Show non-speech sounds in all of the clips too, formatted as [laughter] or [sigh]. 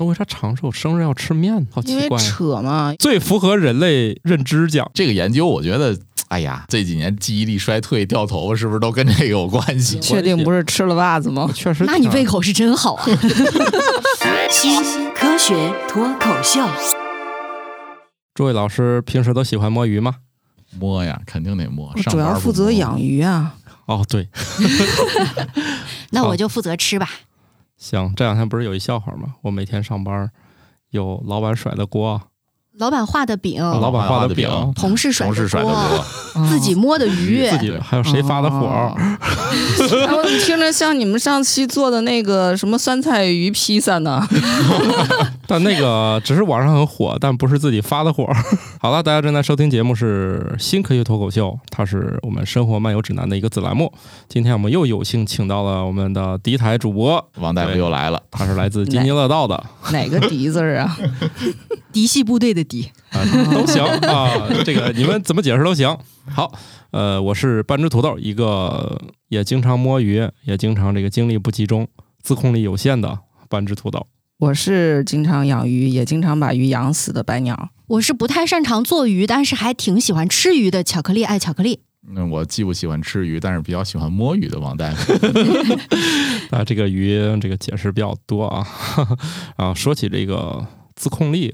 那为啥长寿生日要吃面呢？好奇怪啊。扯嘛，最符合人类认知奖，这个研究，我觉得，哎呀，这几年记忆力衰退、掉头发，是不是都跟这个有关系？确定不是吃了袜子吗？确实。那你胃口是真好啊！[laughs] 新科学脱口秀，诸位老师平时都喜欢摸鱼吗？摸呀，肯定得摸。我主要负责养鱼啊。哦，对，[laughs] 那我就负责吃吧。行。这两天不是有一笑话吗？我每天上班有老板甩的锅，老板画的饼，老板画的饼，同事甩同事甩的锅，[laughs] 自己摸的鱼，[laughs] 自己还有谁发的火？我怎么听着像你们上期做的那个什么酸菜鱼披萨呢？[laughs] 但那个只是网上很火，但不是自己发的火。好了，大家正在收听节目是新科学脱口秀，它是我们生活漫游指南的一个子栏目。今天我们又有幸请到了我们的敌台主播，王大夫又来了。他是来自津津乐道的，哪个笛字儿啊？嫡系部队的嫡。啊，都行啊，[laughs] 这个你们怎么解释都行。好，呃，我是半只土豆，一个也经常摸鱼，也经常这个精力不集中、自控力有限的半只土豆。我是经常养鱼，也经常把鱼养死的白鸟。我是不太擅长做鱼，但是还挺喜欢吃鱼的。巧克力爱巧克力，嗯，我既不喜欢吃鱼，但是比较喜欢摸鱼的王大夫。[laughs] 啊，这个鱼这个解释比较多啊 [laughs] 啊。说起这个自控力，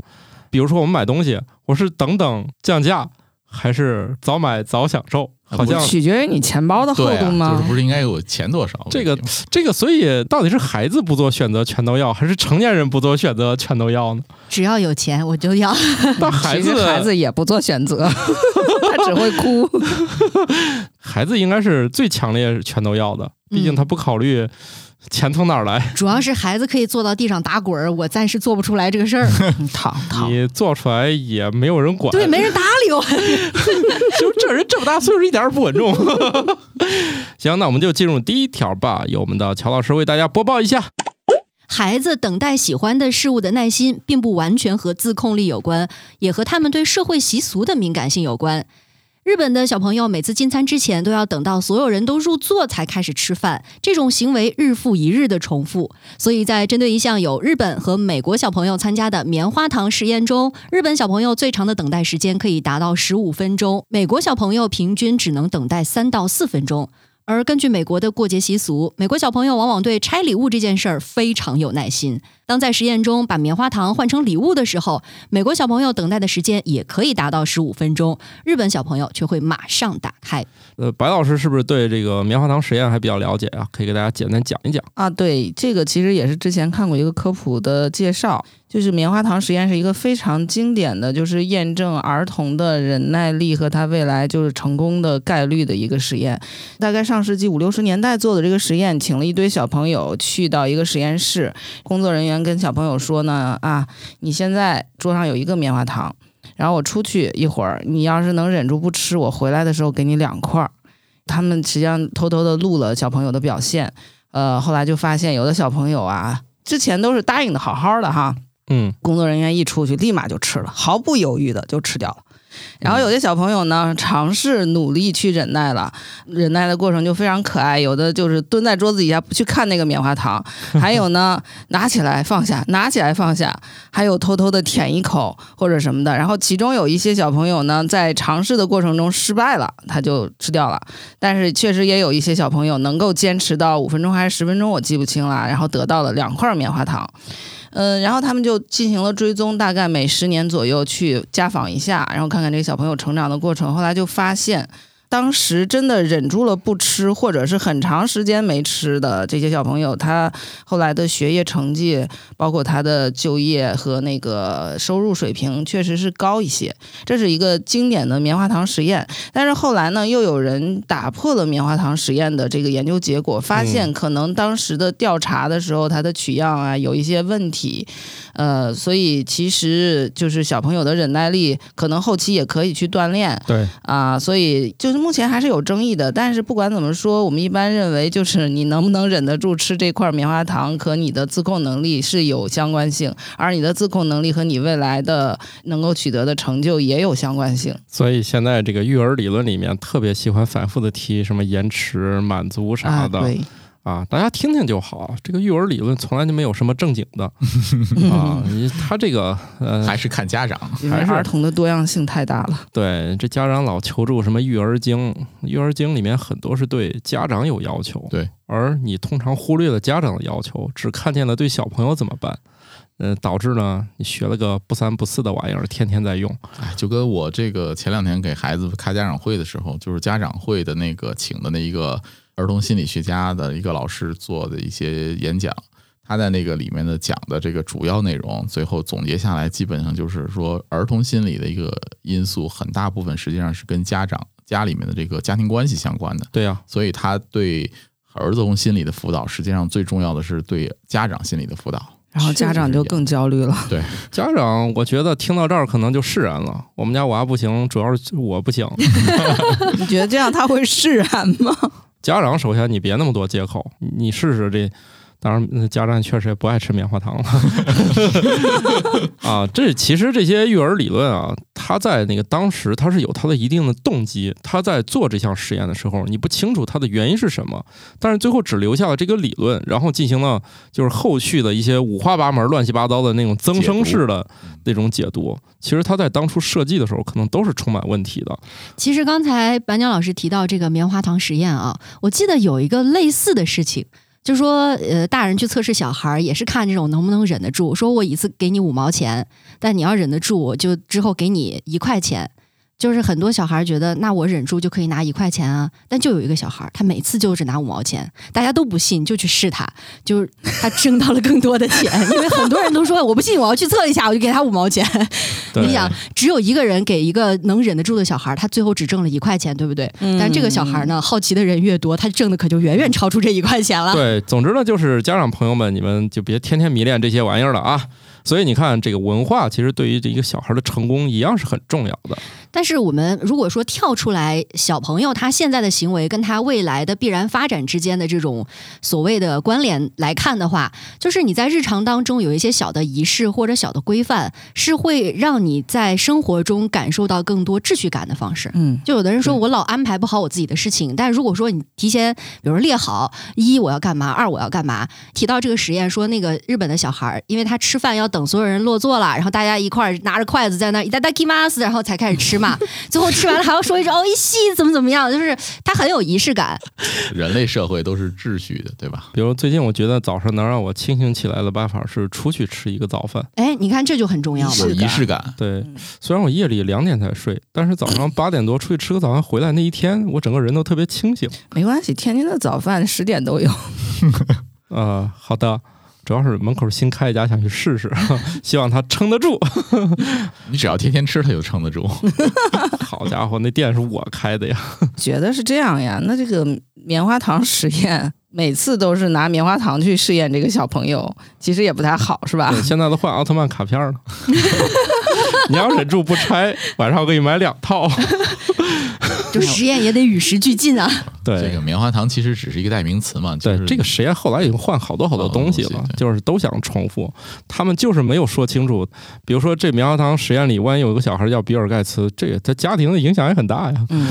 比如说我们买东西，我是等等降价，还是早买早享受？好像取决于你钱包的厚度吗？就是不是应该有钱多少？这个这个，所以到底是孩子不做选择全都要，还是成年人不做选择全都要呢？只要有钱我就要。[laughs] 但孩子孩子也不做选择，[laughs] 他只会哭。孩子应该是最强烈全都要的，毕竟他不考虑钱从哪儿来，[laughs] 主要是孩子可以坐到地上打滚儿，我暂时做不出来这个事儿。[laughs] 躺躺，你做出来也没有人管。对，没人搭理我。[laughs] 就这人这么大岁数一点儿也不稳重。行，那我们就进入第一条吧，由我们的乔老师为大家播报一下。孩子等待喜欢的事物的耐心，并不完全和自控力有关，也和他们对社会习俗的敏感性有关。日本的小朋友每次进餐之前都要等到所有人都入座才开始吃饭，这种行为日复一日的重复。所以在针对一项有日本和美国小朋友参加的棉花糖实验中，日本小朋友最长的等待时间可以达到十五分钟，美国小朋友平均只能等待三到四分钟。而根据美国的过节习俗，美国小朋友往往对拆礼物这件事儿非常有耐心。当在实验中把棉花糖换成礼物的时候，美国小朋友等待的时间也可以达到十五分钟，日本小朋友却会马上打开。呃，白老师是不是对这个棉花糖实验还比较了解啊？可以给大家简单讲一讲。啊，对，这个其实也是之前看过一个科普的介绍，就是棉花糖实验是一个非常经典的，就是验证儿童的忍耐力和他未来就是成功的概率的一个实验。大概上世纪五六十年代做的这个实验，请了一堆小朋友去到一个实验室，工作人员跟小朋友说呢，啊，你现在桌上有一个棉花糖。然后我出去一会儿，你要是能忍住不吃，我回来的时候给你两块儿。他们实际上偷偷的录了小朋友的表现，呃，后来就发现有的小朋友啊，之前都是答应的好好的哈，嗯，工作人员一出去立马就吃了，毫不犹豫的就吃掉了。然后有些小朋友呢，尝试努力去忍耐了，忍耐的过程就非常可爱。有的就是蹲在桌子底下不去看那个棉花糖，[laughs] 还有呢拿起来放下，拿起来放下，还有偷偷的舔一口或者什么的。然后其中有一些小朋友呢，在尝试的过程中失败了，他就吃掉了。但是确实也有一些小朋友能够坚持到五分钟还是十分钟，我记不清了，然后得到了两块棉花糖。嗯，然后他们就进行了追踪，大概每十年左右去家访一下，然后看看这个小朋友成长的过程。后来就发现，当时真的忍住了不吃，或者是很长时间没吃的这些小朋友，他后来的学业成绩，包括他的就业和那个收入水平，确实是高一些。这是一个经典的棉花糖实验。但是后来呢，又有人打破了棉花糖实验的这个研究结果，发现可能当时的调查的时候，它的取样啊有一些问题，呃，所以其实就是小朋友的忍耐力，可能后期也可以去锻炼对，啊、所以就是目前还是有争议的。但是不管怎么说，我们一般认为就是你能不能忍得住吃这块棉花糖，和你的自控能力是有相关性，而你的自控能力和你未来的能够取得的成就也有相关性。所以现在这个育儿理论里面特别喜欢反复的提什么延迟满足啥啊，的对，啊，大家听听就好。这个育儿理论从来就没有什么正经的 [laughs] 啊，你他这个呃，还是看家长。还是儿童的多样性太大了。对这家长老求助什么育儿经，育儿经里面很多是对家长有要求，对，而你通常忽略了家长的要求，只看见了对小朋友怎么办。嗯，导致呢，你学了个不三不四的玩意儿，天天在用。哎，就跟我这个前两天给孩子开家长会的时候，就是家长会的那个请的那一个儿童心理学家的一个老师做的一些演讲，他在那个里面的讲的这个主要内容，最后总结下来，基本上就是说，儿童心理的一个因素，很大部分实际上是跟家长家里面的这个家庭关系相关的，对呀、所以他对儿童心理的辅导，实际上最重要的是对家长心理的辅导。然后家长就更焦虑了。对 [laughs] 家长，我觉得听到这儿可能就释然了。我们家娃不行，主要是我不行。[laughs] 你觉得这样他会释然吗？家长首先你别那么多借口，你试试这。当然，嗯家长确实也不爱吃棉花糖了 [laughs] 啊。这其实这些育儿理论啊，他在那个当时他是有他的一定的动机。他在做这项实验的时候，你不清楚他的原因是什么，但是最后只留下了这个理论，然后进行了就是后续的一些五花八门、乱七八糟的那种增生式的那种解读。其实他在当初设计的时候，可能都是充满问题的。其实刚才白鸟老师提到这个棉花糖实验啊，我记得有一个类似的事情，就说呃，大人去测试小孩儿，也是看这种能不能忍得住。说我一次给你五毛钱，但你要忍得住，我就之后给你一块钱。就是很多小孩觉得，那我忍住就可以拿一块钱啊，但就有一个小孩，他每次就只拿五毛钱，大家都不信，就去试他，就是他挣到了更多的钱，因为很多人都说我不信，我要去测一下，我就给他五毛钱。你想，只有一个人给一个能忍得住的小孩，他最后只挣了一块钱，对不对？嗯但这个小孩呢，好奇的人越多，他挣的可就远远超出这一块钱了。对，总之呢，就是家长朋友们，你们就别天天迷恋这些玩意儿了啊。所以你看，这个文化其实对于这一个小孩的成功一样是很重要的。但是我们如果说跳出来，小朋友他现在的行为跟他未来的必然发展之间的这种所谓的关联来看的话，就是你在日常当中有一些小的仪式或者小的规范，是会让你在生活中感受到更多秩序感的方式。嗯，就有的人说我老安排不好我自己的事情，但如果说你提前，比如说列好一我要干嘛，二我要干嘛，提到这个实验说那个日本的小孩儿，因为他吃饭要等所有人落座了，然后大家一块儿拿着筷子在那儿いただきます，然后才开始吃 嘛，最后吃完了还要说一句哦一西怎么怎么样，就是他很有仪式感。人类社会都是秩序的，对吧？比如最近我觉得早上能让我清醒起来的办法是出去吃一个早饭。哎，你看这就很重要嘛。有仪式感。对，虽然我夜里两点才睡，但是早上八点多出去吃个早饭回来那一天，我整个人都特别清醒。没关系，天津的早饭十点都有。呃，[laughs] 好的，主要是门口新开一家，想去试试，[laughs] 希望它撑得住。[laughs] 你只要天天吃，它就撑得住。[laughs] 好家伙，那店是我开的呀！觉得是这样呀？那这个棉花糖实验，每次都是拿棉花糖去试验这个小朋友，其实也不太好，是吧？对，现在都换奥特曼卡片了。[laughs] 你要忍住不拆，晚上我给你买两套。[laughs] 就实验也得与时俱进啊。对这个棉花糖其实只是一个代名词嘛，就对，这个实验后来已经换好多好多东西了就是都想重复，他们就是没有说清楚。比如说这棉花糖实验里，万一有一个小孩叫比尔盖茨，这个他家庭的影响也很大呀。嗯，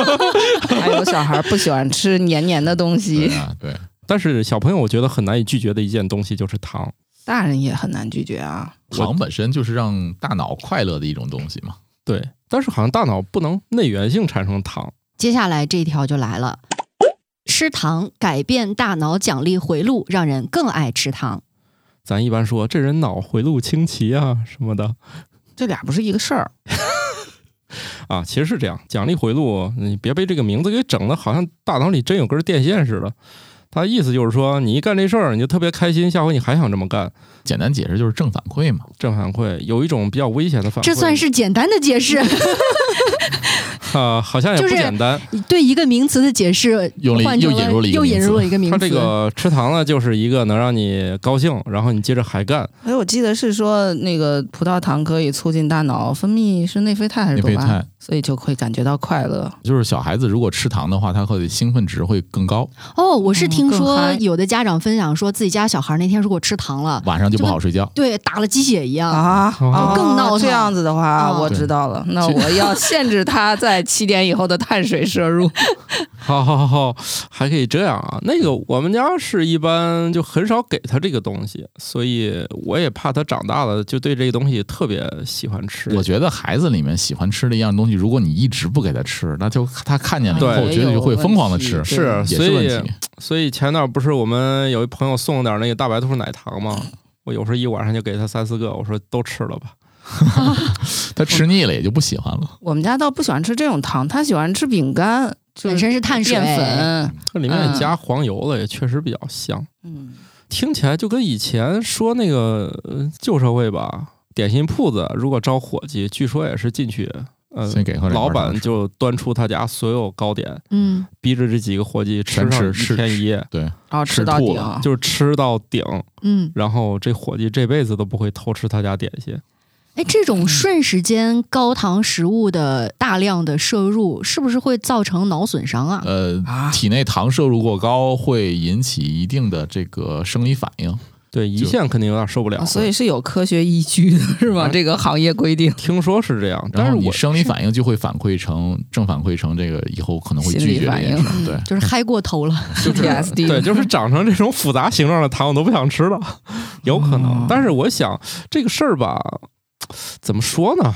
[laughs] 还有小孩不喜欢吃黏黏的东对西，啊，对，但是小朋友我觉得很难以拒绝的一件东西就是糖。大人也很难拒绝啊。糖本身就是让大脑快乐的一种东西嘛。对，但是好像大脑不能内源性产生糖。接下来这一条就来了，吃糖改变大脑奖励回路，让人更爱吃糖。咱一般说这人脑回路清奇啊什么的这俩不是一个事儿。[laughs] 啊，其实是这样。奖励回路，你别被这个名字给整的，好像大脑里真有根电线似的。他意思就是说，你一干这事儿，你就特别开心，下回你还想这么干。简单解释就是正反馈嘛。正反馈有一种比较危险的反馈，这算是简单的解释，[laughs] 啊、好像也不就是简单。对一个名词的解释，用了换又引入了一个又引入了一个名它词。这个吃糖呢，就是一个能让你高兴，然后你接着还干。哎，我记得是说那个葡萄糖可以促进大脑分泌是内啡肽还是多巴胺？所以就会感觉到快乐。就是小孩子如果吃糖的话，他会兴奋值会更高，哦，我是嗯听说有的家长分享说自己家小孩那天如果吃糖了，晚上就不好睡觉。对，打了鸡血一样。啊，更闹腾这样子的话，哦我知道了。那我要限制他在七点以后的碳水摄入。[laughs] [laughs] 好好好好，还可以这样啊。那个我们家是一般就很少给他这个东西，所以我也怕他长大了就对这个东西特别喜欢吃。我觉得孩子里面喜欢吃的一样东西，如果你一直不给他吃，那就他看见了以后，对觉得就会疯狂的吃，是，也所以是问题。所以前段不是我们有一朋友送了点那个大白兔奶糖吗？我有时候一晚上就给他三四个，我说都吃了吧。[laughs] 他吃腻了也就不喜欢了。我们家倒不喜欢吃这种糖，他喜欢吃饼干，就本身是碳水淀粉。它里面也加黄油了，也确实比较香。嗯，听起来就跟以前说那个呃旧社会吧，点心铺子如果招伙计，据说也是进去，呃，先给后老板就端出他家所有糕点，嗯，逼着这几个伙计吃全上吃一天一夜，对，然后吃吃到顶。吐了就是吃到顶，嗯，然后这伙计这辈子都不会偷吃他家点心。哎，这种瞬时间高糖食物的大量的摄入，是不是会造成脑损伤啊？呃，啊体内糖摄入过高会引起一定的这个生理反应。对，胰就腺肯定有点受不了。啊所以是有科学依据的，是吗？啊这个行业规定。听说是这样，然后你但是我生理反应就会反馈成正反馈成这个以后可能会拒绝这件事儿。对，就是嗨过头了。[laughs] 就是 PTSD 对，就是长成这种复杂形状的糖，我都不想吃了，有可能。哦但是我想这个事儿吧，怎么说呢？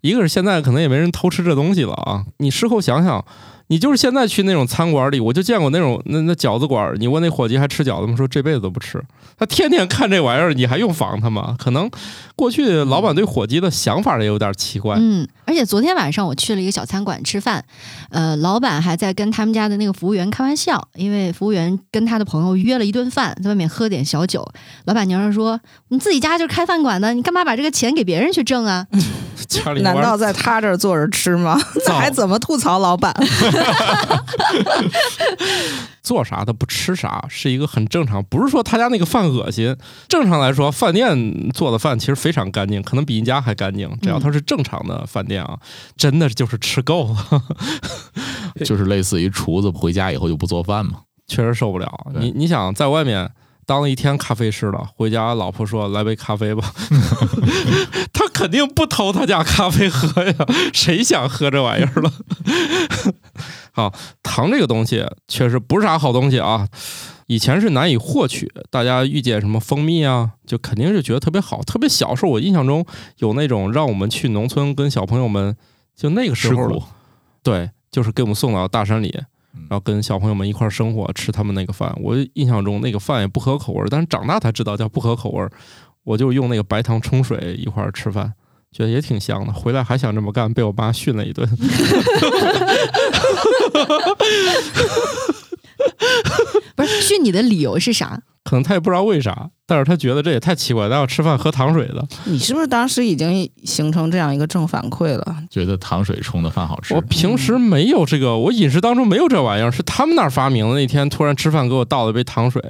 一个是现在可能也没人偷吃这东西了啊。你事后想想，你就是现在去那种餐馆里，我就见过那种那那饺子馆，你问那伙计还吃饺子吗？说这辈子都不吃。他天天看这玩意儿，你还用防他吗？可能过去老板对伙计的想法也有点奇怪。嗯，而且昨天晚上我去了一个小餐馆吃饭，呃，老板还在跟他们家的那个服务员开玩笑，因为服务员跟他的朋友约了一顿饭，在外面喝点小酒。老板娘说：“你自己家就是开饭馆的，你干嘛把这个钱给别人去挣啊 [laughs] 家里难道在他这儿坐着吃吗？那还怎么吐槽老板？[laughs] 做啥他不吃啥是一个很正常，不是说他家那个饭恶心。正常来说，饭店做的饭其实非常干净，可能比你家还干净。只要它是正常的饭店啊，真的就是吃够了，[laughs] 就是类似于厨子回家以后就不做饭嘛。确实受不了。你你想在外面当了一天咖啡师了，回家老婆说来杯咖啡吧，[laughs] 他肯定不偷他家咖啡喝呀，[laughs] 谁想喝这玩意儿了？[laughs] 好，糖这个东西确实不是啥好东西啊。以前是难以获取，大家遇见什么蜂蜜啊，就肯定是觉得特别好。特别小时候，我印象中有那种让我们去农村跟小朋友们，就那个时候，对，就是给我们送到大山里，嗯然后跟小朋友们一块儿生活，吃他们那个饭。我印象中那个饭也不合口味儿，但是长大才知道叫不合口味儿。我就用那个白糖冲水一块儿吃饭，觉得也挺香的。回来还想这么干，被我妈训了一顿。[laughs] 不是训你的理由是啥？可能他也不知道为啥，但是他觉得这也太奇怪，咱要吃饭喝糖水的。你是不是当时已经形成这样一个正反馈了？觉得糖水冲的饭好吃我。平时没有这个，我饮食当中没有这玩意儿，是他们那儿发明的。那天突然吃饭给我倒了一杯糖水，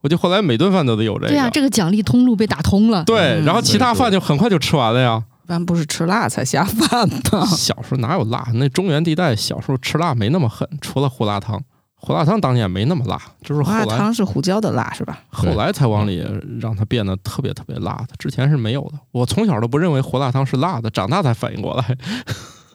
我就后来每顿饭都得有这个。对呀、这个奖励通路被打通了。对嗯然后其他饭就很快就吃完了呀。一般不是吃辣才下饭吗？小时候哪有辣？那中原地带小时候吃辣没那么狠，除了胡辣汤，胡辣汤当年也没那么辣，就是胡辣汤是胡椒的辣是吧？后来才往里让它变得特别特别辣的，之前是没有的。我从小都不认为胡辣汤是辣的，长大才反应过来，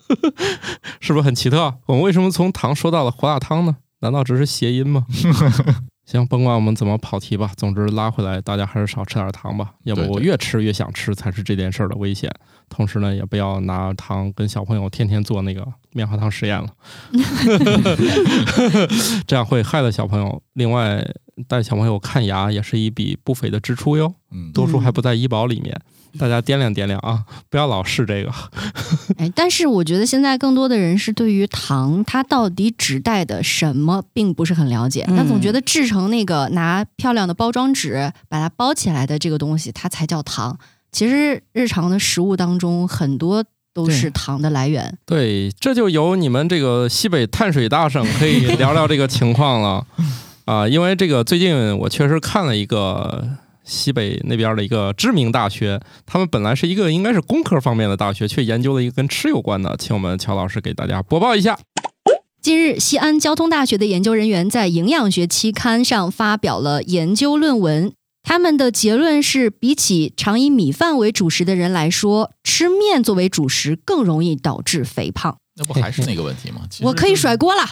[laughs] 是不是很奇特？我们为什么从糖说到了胡辣汤呢？难道只是谐音吗？[laughs] 行，甭管我们怎么跑题吧，总之拉回来，大家还是少吃点糖吧，要不我越吃越想吃才是这件事儿的危险。同时呢，也不要拿糖跟小朋友天天做那个棉花糖实验了，[laughs] 这样会害了小朋友。另外，带小朋友看牙也是一笔不菲的支出哟，嗯，多数还不在医保里面。大家掂量掂量啊，不要老试这个。[laughs] 哎，但是我觉得现在更多的人是对于糖它到底指代的什么，并不是很了解。嗯总觉得制成那个拿漂亮的包装纸把它包起来的这个东西，它才叫糖。其实日常的食物当中，很多都是糖的来源。对，这就由你们这个西北碳水大省可以聊聊这个情况了 [laughs] 啊，因为这个最近我确实看了一个西北那边的一个知名大学，他们本来是一个应该是工科方面的大学，却研究了一个跟吃有关的，请我们乔老师给大家播报一下。近日，西安交通大学的研究人员在营养学期刊上发表了研究论文。他们的结论是，比起常以米饭为主食的人来说，吃面作为主食更容易导致肥胖。那不还是那个问题吗？我可以甩锅了，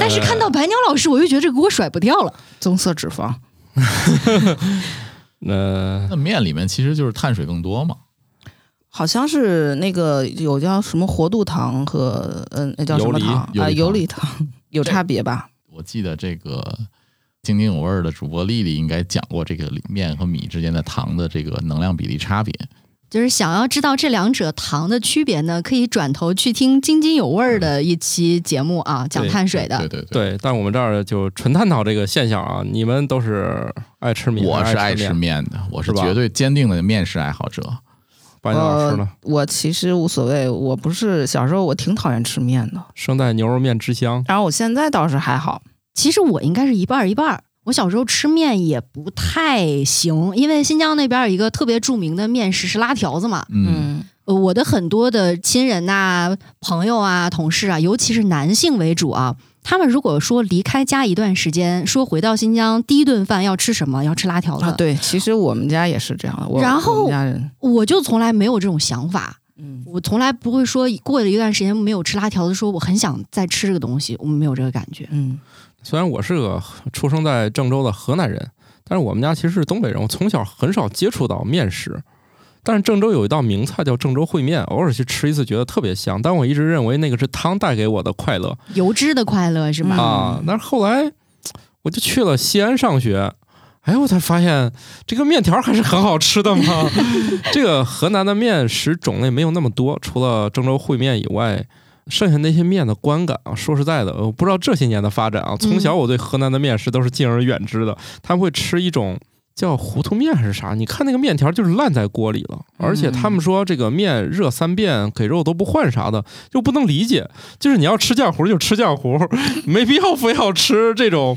但是看到白鸟老师，我又觉得这个锅甩不掉了。棕色脂肪，[laughs] 那，那面里面其实就是碳水更多嘛。好像是那个有叫什么活度糖和嗯，那叫什么糖啊？游离糖游离糖有差别吧？我记得这个津津有味儿的主播丽丽应该讲过这个面和米之间的糖的这个能量比例差别。就是想要知道这两者糖的区别呢，可以转头去听津津有味儿的一期节目啊，讲碳水的。对对对，对，但我们这儿就纯探讨这个现象啊。你们都是爱吃米，我是爱。吃面的，我是绝对坚定的面食爱好者。白鸟老师呢？呃我其实无所谓，我不是小时候我挺讨厌吃面的，生在牛肉面之乡，然后我现在倒是还好。其实我应该是一半儿一半儿。我小时候吃面也不太行，因为新疆那边有一个特别著名的面食是拉条子嘛。嗯，我的很多的亲人呐、朋友啊、同事啊，尤其是男性为主啊，他们如果说离开家一段时间，说回到新疆第一顿饭要吃什么，要吃拉条子，啊，对，其实我们家也是这样的。我然后我就从来没有这种想法。嗯，我从来不会说过了一段时间没有吃拉条子，说我很想再吃这个东西，我们没有这个感觉。嗯，虽然我是个出生在郑州的河南人，但是我们家其实是东北人，我从小很少接触到面食。但是郑州有一道名菜叫郑州烩面，偶尔去吃一次觉得特别香，但我一直认为那个是汤带给我的快乐油脂的快乐是吧？嗯啊。但是后来我就去了西安上学，哎，我才发现这个面条还是很好吃的嘛。[laughs] 这个河南的面食种类没有那么多，除了郑州烩面以外，剩下那些面的观感啊，说实在的，我不知道这些年的发展啊，从小我对河南的面食都是敬而远之的。他们会吃一种叫糊涂面还是啥？你看那个面条就是烂在锅里了，而且他们说这个面热三遍给肉都不换啥的，就不能理解。就是你要吃浆糊就吃浆糊，[laughs] 没必要非要吃这种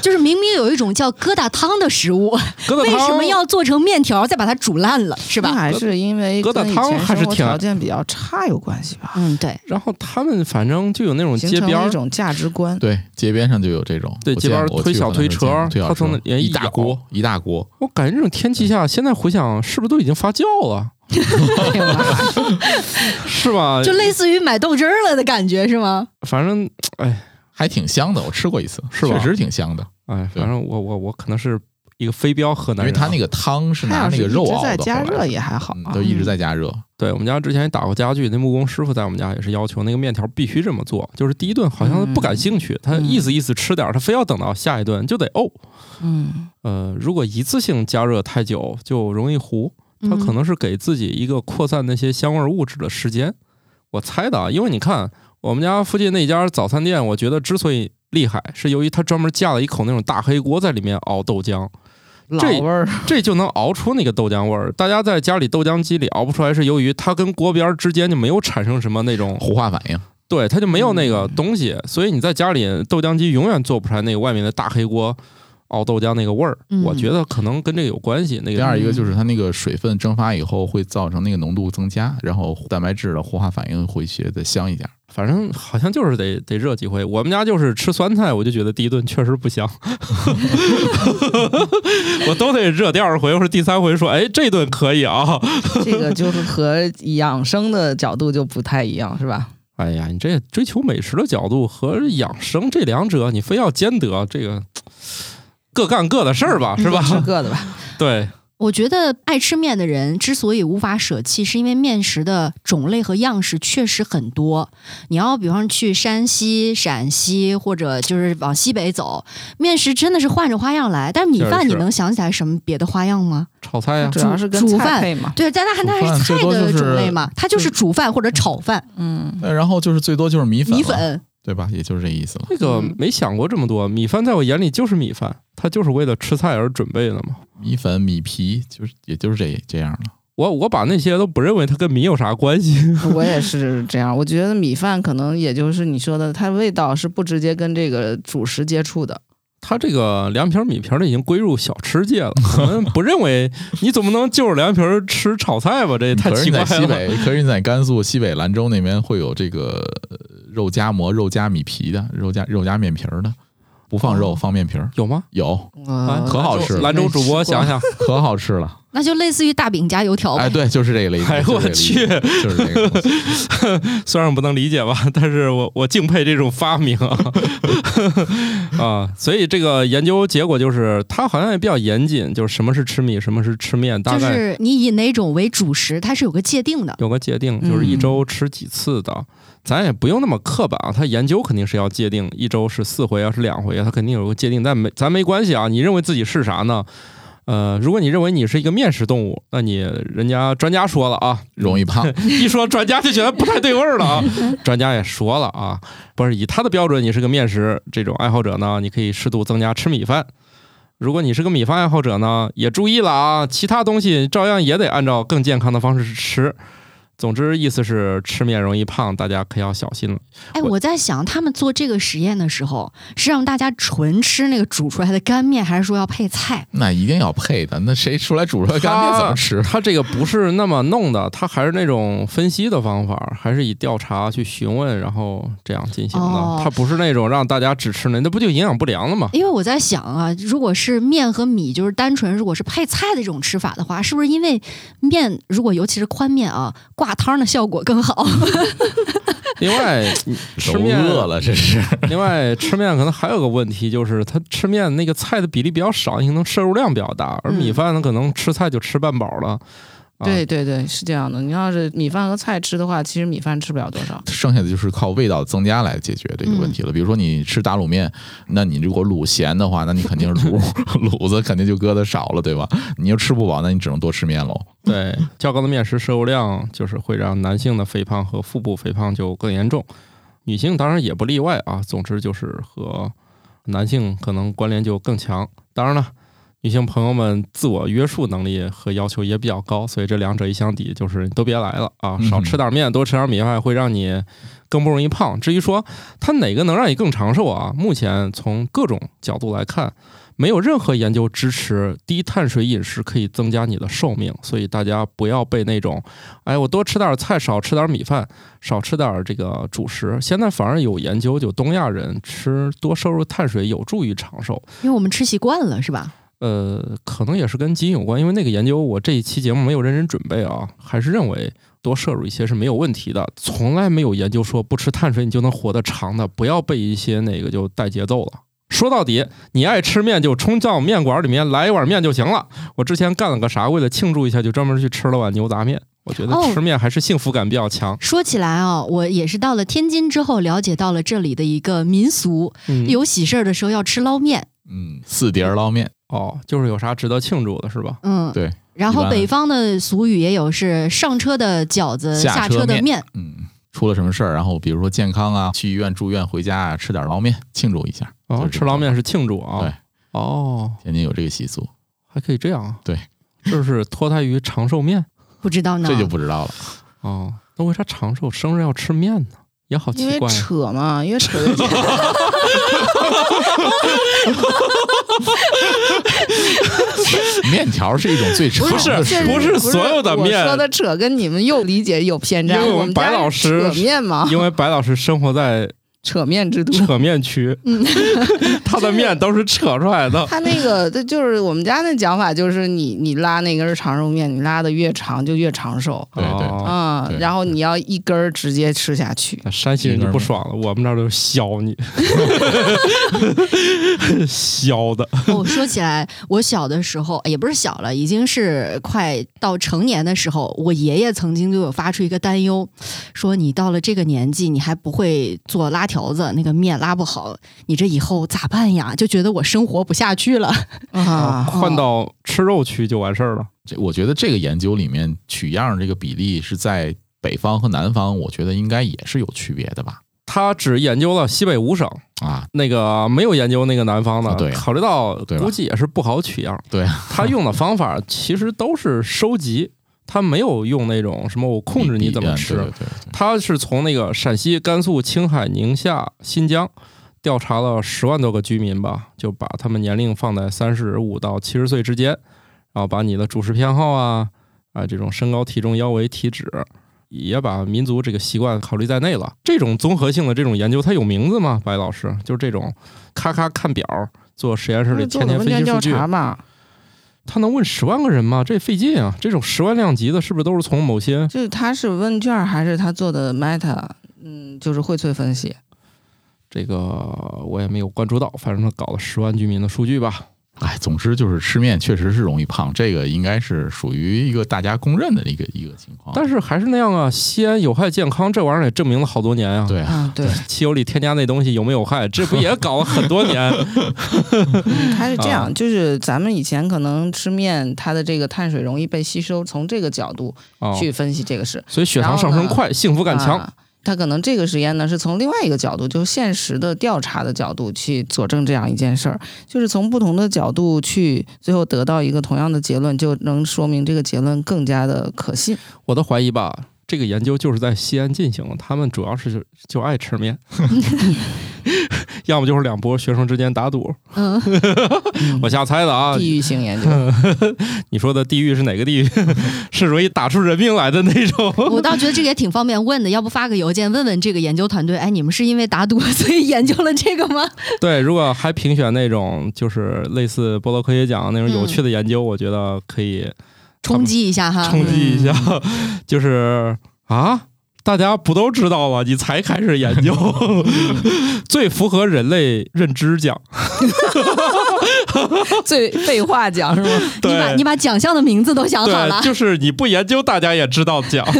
就是明明有一种叫疙瘩汤的食物，疙瘩汤。为什么要做成面条再把它煮烂了，是吧？还是因为疙瘩汤还是挺生活条件比较差有关系吧？嗯，对。然后他们反正就有那种街边儿，成一种价值观。对，街边上就有这种，对街边推小推车他从那一大锅一大锅，我感觉这种天气下，现在回想是不是都已经发酵了，[laughs] 是吧？就类似于买豆汁儿了的感觉是吗？反正哎还挺香的，我吃过一次，是吧？确实挺香的，哎，反正我我我可能是一个飞镖河南人啊，因为他那个汤是拿那是一直个肉熬的，在加热也还好啊。嗯都一直在加热。对我们家之前也打过家具，那木工师傅在我们家也是要求那个面条必须这么做，就是第一顿好像不感兴趣，他意思意思吃点儿，他非要等到下一顿就得哦。嗯，呃，如果一次性加热太久，就容易糊。它可能是给自己一个扩散那些香味物质的时间。我猜的啊，因为你看我们家附近那家早餐店，我觉得之所以厉害，是由于他专门架了一口那种大黑锅在里面熬豆浆，老味儿。这就能熬出那个豆浆味儿。大家在家里豆浆机里熬不出来，是由于它跟锅边儿之间就没有产生什么那种糊化反应，对，它就没有那个东西，所以你在家里豆浆机永远做不出来那个外面的大黑锅熬豆浆那个味儿。嗯我觉得可能跟这个有关系。那个第二一个就是它那个水分蒸发以后会造成那个浓度增加，然后蛋白质的活化反应会学的香一点。反正好像就是得得热几回。我们家就是吃酸菜，我就觉得第一顿确实不香，[laughs] 我都得热第二回或者第三回说，哎，这顿可以啊。[laughs] 这个就是和养生的角度就不太一样，是吧？哎呀，你这追求美食的角度和养生这两者，你非要兼得，这个各干各的事儿吧，是吧？各的吧。[laughs] 对，我觉得爱吃面的人之所以无法舍弃，是因为面食的种类和样式确实很多。你要比方去山西、陕西，或者就是往西北走，面食真的是换着花样来。但是米饭你能想起来什么别的花样吗？炒菜呀、主要是跟煮饭菜配嘛。对，但它它还是菜的就是种类嘛，它就是煮饭或者炒饭、嗯，呃然后就是最多就是米粉，米，粉。对吧？也就是这意思了。这个嗯没想过这么多。米饭在我眼里就是米饭，它就是为了吃菜而准备的嘛。米粉、米皮，就是也就是这这样了。我我把那些都不认为它跟米有啥关系。[laughs] 我也是这样。我觉得米饭可能也就是你说的，它味道是不直接跟这个主食接触的。它这个凉皮儿、米皮儿的已经归入小吃界了。[laughs] 我们不认为你总不能就着凉皮儿吃炒菜吧？这也太可是你奇怪了。在西北，可是你在甘肃西北兰州那边会有这个呃肉夹馍、肉夹米皮的，肉夹肉夹面皮儿的，不放肉、哦放面皮儿，有吗？有，呃可好吃了兰州主播想想，[laughs] 可好吃了。那就类似于大饼加油条呗。哎，对，就是这个类型。哎我去就是这个东西。[laughs] 虽然我不能理解吧，但是我我敬佩这种发明啊 [laughs] 啊！所以这个研究结果就是，它好像也比较严谨，就是什么是吃米，什么是吃面，大概就是你以哪种为主食，它是有个界定的。有个界定，就是一周吃几次的。咱也不用那么刻板啊，他研究肯定是要界定，一周是四回，要是两回，他肯定有个界定。但没咱没关系啊，你认为自己是啥呢？呃，如果你认为你是一个面食动物，那你人家专家说了啊，容易胖，[laughs] 一说专家就觉得不太对味儿了啊。[laughs] 专家也说了啊，不是以他的标准，你是个面食这种爱好者呢，你可以适度增加吃米饭。如果你是个米饭爱好者呢，也注意了啊，其他东西照样也得按照更健康的方式吃。总之，意思是吃面容易胖，大家可要小心了。哎，我我在想，他们做这个实验的时候，是让大家纯吃那个煮出来的干面，还是说要配菜？那一定要配的。那谁出来煮出来干面怎么吃？[laughs] 他这个不是那么弄的，他还是那种分析的方法，还是以调查去询问，然后这样进行的。哦他不是那种让大家只吃那，那不就营养不良了吗？因为我在想啊，如果是面和米，就是单纯如果是配菜的这种吃法的话，是不是因为面如果尤其是宽面啊，挂汤的效果更好？[laughs] 另外，你吃都面饿了，这是。[laughs] 另外吃面可能还有个问题，就是他吃面那个菜的比例比较少，你可能摄入量比较大，而嗯米饭呢可能吃菜就吃半饱了。啊、对对对，是这样的。你要是米饭和菜吃的话，其实米饭吃不了多少。剩下的就是靠味道增加来解决这个问题了。比如说你吃打卤面，那你如果卤咸的话，那你肯定是卤 [laughs] 卤子肯定就搁的少了，对吧？你又吃不饱，那你只能多吃面喽。对，较高的面食摄入量就是会让男性的肥胖和腹部肥胖就更严重，女性当然也不例外啊。总之就是和男性可能关联就更强。当然了，女性朋友们自我约束能力和要求也比较高，所以这两者一相抵，就是都别来了啊，嗯少吃点面，多吃点米饭，会让你更不容易胖。至于说它哪个能让你更长寿啊，目前从各种角度来看。没有任何研究支持低碳水饮食可以增加你的寿命，所以大家不要被那种，哎，我多吃点菜，少吃点米饭，少吃点这个主食。现在反而有研究，就东亚人吃多摄入碳水有助于长寿。因为我们吃习惯了，是吧？呃，可能也是跟基因有关，因为那个研究我这一期节目没有认真准备啊，还是认为多摄入一些是没有问题的，从来没有研究说不吃碳水你就能活得长的，不要被一些那个就带节奏了。说到底，你爱吃面就冲到面馆里面来一碗面就行了。我之前干了个啥，为了庆祝一下，就专门去吃了碗牛杂面。我觉得哦吃面还是幸福感比较强。说起来啊，[laughs] 我也是到了天津之后，了解到了这里的一个民俗，嗯，有喜事儿的时候要吃捞面。嗯，四碟儿捞面，哦，就是有啥值得庆祝的，是吧？嗯，对。然后北方的俗语也有是上车的饺子，下下车的面。嗯，出了什么事儿，然后比如说健康啊，去医院住院回家啊，吃点捞面庆祝一下。哦，吃捞面是庆祝啊。对，哦，天津有这个习俗，还可以这样啊。对，这是脱胎于长寿面。不知道呢，这就不知道了。哦，那为啥长寿生日要吃面呢？也好奇怪因为。扯嘛，因为扯的 [laughs] 面条是一种最长不是的食物不是所有的面我说的扯跟你们又理解有偏差。因为我们白老师扯面嘛，因为白老师生活在扯面之都。扯面区，他的面都是扯出来的。他那个，这就是我们家那讲法，就是你你拉那根长寿面，你拉的越长就越长寿，对对哦嗯，然后你要一根儿直接吃下去。山西人就不爽了，我们这儿都是削你，[laughs] 削的。哦，说起来，我小的时候也不是小了，已经是快到成年的时候，我爷爷曾经对我发出一个担忧，说你到了这个年纪，你还不会做拉条子，那个面拉不好，你这以后咋办呀？就觉得我生活不下去了。啊，[laughs] 换到吃肉区就完事儿了。这我觉得这个研究里面取样这个比例是在北方和南方，我觉得应该也是有区别的吧？他只研究了西北五省，啊，那个没有研究那个南方的。啊对考虑到估计也是不好取样。对啊，他用的方法其实都是收集，他没有用那种什么我控制你怎么吃他是从那个陕西、甘肃、青海、宁夏、新疆调查了十万多个居民吧，就把他们年龄放在三十五到七十岁之间，然后把你的主食偏好啊啊这种身高、体重、腰围、体脂，也把民族这个习惯考虑在内了。这种综合性的这种研究，它有名字吗？白老师，就是这种咔咔看表，做实验室里做天天分析数据。查嘛，他能问十万个人吗？这费劲啊！这种十万量级的，是不是都是从某些就是他是问卷还是他做的 Meta，嗯，就是荟萃分析。这个我也没有关注到，反正他搞了十万居民的数据吧。哎，总之就是吃面确实是容易胖，这个应该是属于一个大家公认的一个一个情况。但是还是那样啊，西安有害健康这玩意儿也证明了好多年啊。，对啊，啊，对，汽油里添加那东西有没有害，这不也搞了很多年？[laughs] 他是这样，啊就是咱们以前可能吃面，它的这个碳水容易被吸收，从这个角度哦，去分析这个事。所以血糖上升快，幸福感强。啊他可能这个实验呢，是从另外一个角度，就是现实的调查的角度去佐证这样一件事儿，就是从不同的角度去最后得到一个同样的结论，就能说明这个结论更加的可信。我的怀疑吧，这个研究就是在西安进行的，他们主要是就就爱吃面，[laughs] 要么就是两拨学生之间打赌。[laughs] 嗯，我瞎猜的啊，地域性研究，[laughs] 你说的地狱是哪个地狱？[laughs] 是容易打出人命来的那种。我倒觉得这个也挺方便问的，要不发个邮件问问这个研究团队，哎，你们是因为打赌所以研究了这个吗？对，如果还评选那种就是类似波罗科学奖那种有趣的研究，我觉得可以冲击一下哈。冲击一下。就是啊，大家不都知道吗？你才开始研究，[laughs] 最符合人类认知奖。[laughs] 最废话奖是吗？你把你把奖项的名字都想好了，，就是你不研究，大家也知道奖。[laughs]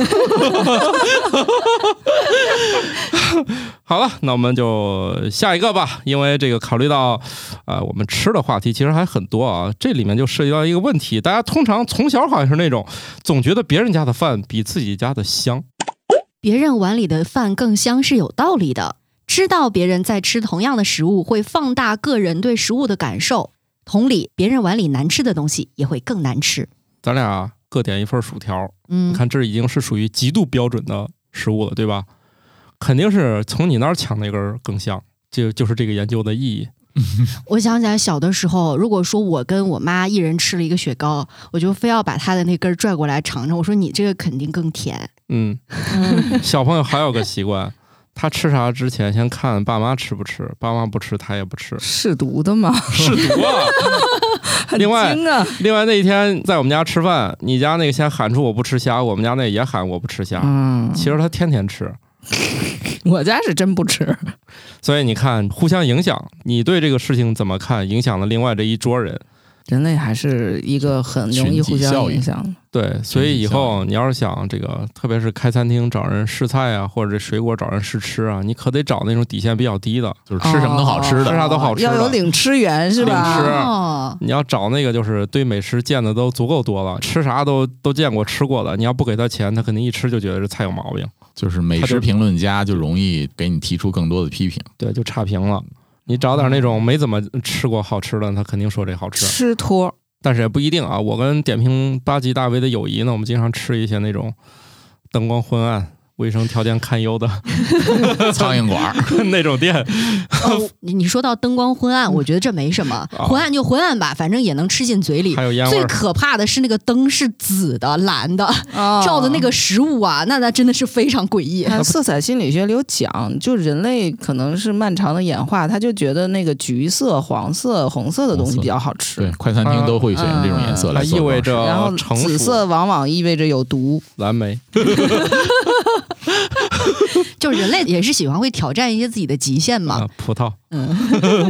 好了，那我们就下一个吧。因为这个考虑到，呃，我们吃的话题其实还很多啊。这里面就涉及到一个问题，大家通常从小好像是那种总觉得别人家的饭比自己家的香。别人碗里的饭更香是有道理的。知道别人在吃同样的食物，会放大个人对食物的感受。同理，别人碗里难吃的东西也会更难吃。咱俩各点一份薯条，嗯你，看这已经是属于极度标准的食物了，对吧？肯定是从你那儿抢那根儿更香，就就是这个研究的意义。[laughs] 我想起来小的时候，如果说我跟我妈一人吃了一个雪糕，我就非要把她的那根儿拽过来尝尝。我说你这个肯定更甜。嗯，小朋友还有个习惯，他吃啥之前先看爸妈吃不吃，爸妈不吃他也不吃，试毒的嘛，试毒啊。[laughs] 另外啊，另外那一天在我们家吃饭，你家那个先喊出我不吃虾，我们家那也喊我不吃虾。嗯，其实他天天吃，[laughs] 我家是真不吃。所以你看互相影响，你对这个事情怎么看，影响了另外这一桌人。人类还是一个很容易互相影响的。对，所以以后你要是想这个，特别是开餐厅找人试菜啊，或者这水果找人试吃啊，你可得找那种底线比较低的。就是吃什么都好吃哦的。吃啥都好吃的要有领吃员是吧？领吃哦，你要找那个就是对美食见的都足够多了，吃啥都都见过吃过的，你要不给他钱，他肯定一吃就觉得这菜有毛病，就是美食评论家就容易给你提出更多的批评。对，就差评了。你找点那种没怎么吃过好吃的，他肯定说这好吃，吃托，但是也不一定啊。我跟点评八级大 V 的友谊呢，我们经常吃一些那种灯光昏暗、卫生条件堪忧的 [laughs] 苍蝇馆，那种店。哦你你说到灯光昏暗，我觉得这没什么，昏暗就昏暗吧，反正也能吃进嘴里。还。有烟味，最可怕的是那个灯是紫的、蓝的，哦。照的那个食物啊，那那真的是非常诡异。色彩心理学里有讲，就人类可能是漫长的演化，他就觉得那个橘色、黄色、红色的东西比较好吃。对，，快餐厅都会选这种颜色它来做意味着然后紫色往往意味着有毒。蓝莓。[laughs] [laughs] 就是人类也是喜欢会挑战一些自己的极限嘛。啊，葡萄，嗯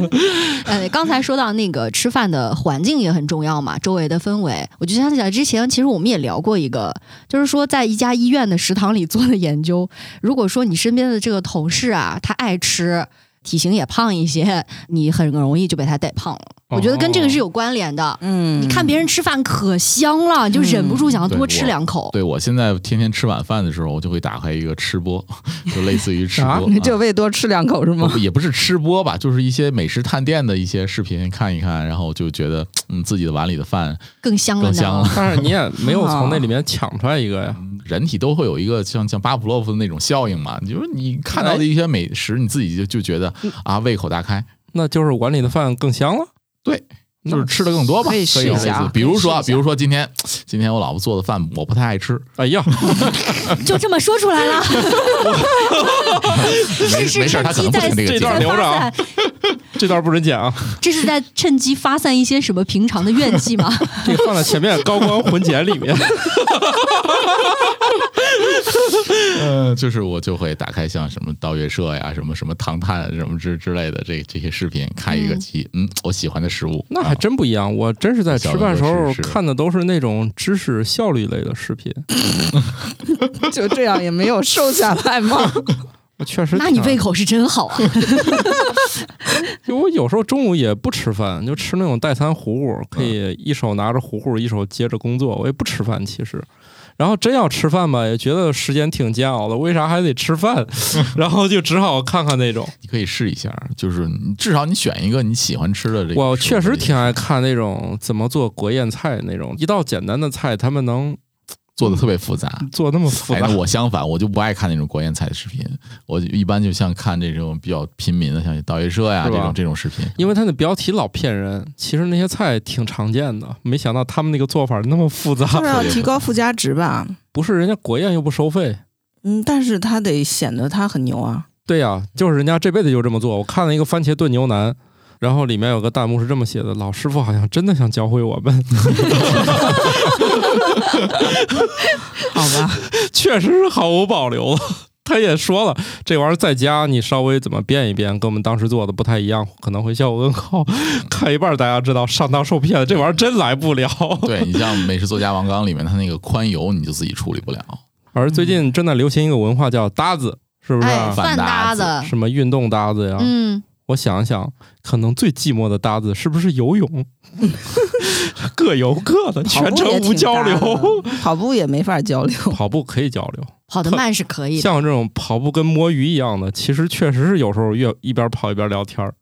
[laughs] 呃，刚才说到那个吃饭的环境也很重要嘛，周围的氛围，我就想起来之前其实我们也聊过一个，就是说在一家医院的食堂里做的研究，如果说你身边的这个同事啊，他爱吃。体型也胖一些，你很容易就被他带胖了。我觉得跟这个是有关联的。嗯，你看别人吃饭可香了，你就忍不住想要多吃两口。对我现在天天吃晚饭的时候，我就会打开一个吃播，[laughs] 就类似于吃啊播，你就为多吃两口是吗？不也不是吃播吧，就是一些美食探店的一些视频看一看，然后就觉得嗯自己的碗里的饭更香了。更香了。[laughs] 但是你也没有从那里面抢出来一个呀。嗯人体都会有一个像像巴甫洛夫的那种效应嘛，就是你看到的一些美食，你自己就就觉得啊胃口大开，那就是碗里的饭更香了。对，就是吃的更多吧。可以试一下啊比如说比如说今天今天我老婆做的饭我不太爱吃，哎呀，[laughs] 就这么说出来了。[laughs] 没没事儿，她可能不听这个这段留着啊，这段不准剪啊，[laughs] 这是在趁机发散一些什么平常的怨气吗？这个放在前面高光混剪里面。呃，就是我就会打开像什么盗月社呀，什么什么唐探什么之之类的这这些视频，开一个机，嗯，我喜欢的食物，那真不一样，我真是在吃饭时候看的都是那种知识效率类的视频，[laughs] 就这样也没有瘦下来吗？[laughs] 我确实。那你胃口是真好啊！[laughs] 就我有时候中午也不吃饭，就吃那种代餐糊糊，可以一手拿着糊糊，一手接着工作。我也不吃饭，其实。然后真要吃饭吧，也觉得时间挺煎熬的，为啥还得吃饭？[laughs] 然后就只好看看那种。你可以试一下，就是你至少你选一个你喜欢吃的这个。我确实挺爱看那种怎么做国宴菜那种，一道简单的菜，他们能做的特别复杂。做那么复哎，杂那。我相反，我就不爱看那种国宴菜的视频，我就一般就像看这种比较平民的，像导游社呀这种这种视频。因为它的标题老骗人，其实那些菜挺常见的，没想到他们那个做法那么复杂。就是要提高附加值吧。不是人家国宴又不收费，嗯，但是他得显得他很牛啊。对呀、就是人家这辈子就这么做。我看了一个番茄炖牛腩，然后里面有个弹幕是这么写的：“老师傅好像真的想教会我们。[laughs] 好吧，”确实是毫无保留了。他也说了，这玩意儿在家你稍微怎么变一变，跟我们当时做的不太一样，可能会效果更好。看一半大家知道上当受骗了，这玩意儿真来不了。对你像《美食作家王刚》里面，他那个宽油你就自己处理不了。而最近正在流行一个文化叫搭子，是不是、哎，啊？饭搭子，什么运动搭子呀？嗯，我想想，可能最寂寞的搭子是不是游泳？[laughs] 各游各的，全程无交流。跑步也没法交流。跑步可以交流，跑得慢是可以的。像我这种跑步跟摸鱼一样的，其实确实是有时候越一边跑一边聊天儿，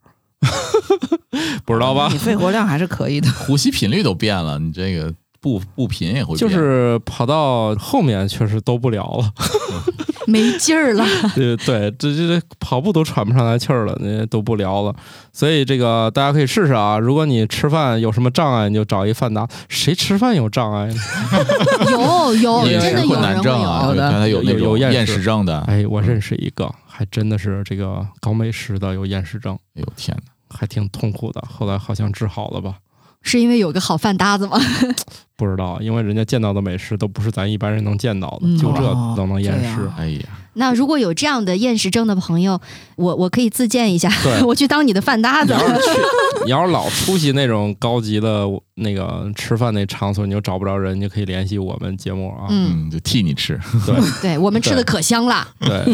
[laughs] 不知道吧你？肺活量还是可以的。呼吸频率都变了，你这个步步频也会。就是跑到后面确实都不聊了，[laughs] 没劲儿了。[laughs] 对对，这这这跑步都喘不上来气儿了，那都不聊了。所以这个大家可以试试啊，如果你吃饭有什么障碍，你就找一饭搭。谁吃饭有障碍呢？[laughs] 有有，饮真的有难人会有。症啊，有的对他有那有厌食症的。哎，我认识一个，还真的是这个搞美食的，有厌食症，哎呦天哪！还挺痛苦的。后来好像治好了吧？是因为有个好饭搭子吗？[laughs] 不知道，因为人家见到的美食都不是咱一般人能见到的，嗯就这哦都能厌这食样。哎呀，那如果有这样的厌食症的朋友，我我可以自荐一下，[laughs] 我去当你的饭搭子你。要是去，[laughs] 你要是老出席那种高级的那个吃饭那场所，你就找不着人，你就可以联系我们节目啊。嗯，嗯，就替你吃。对对我们吃的可香了。对，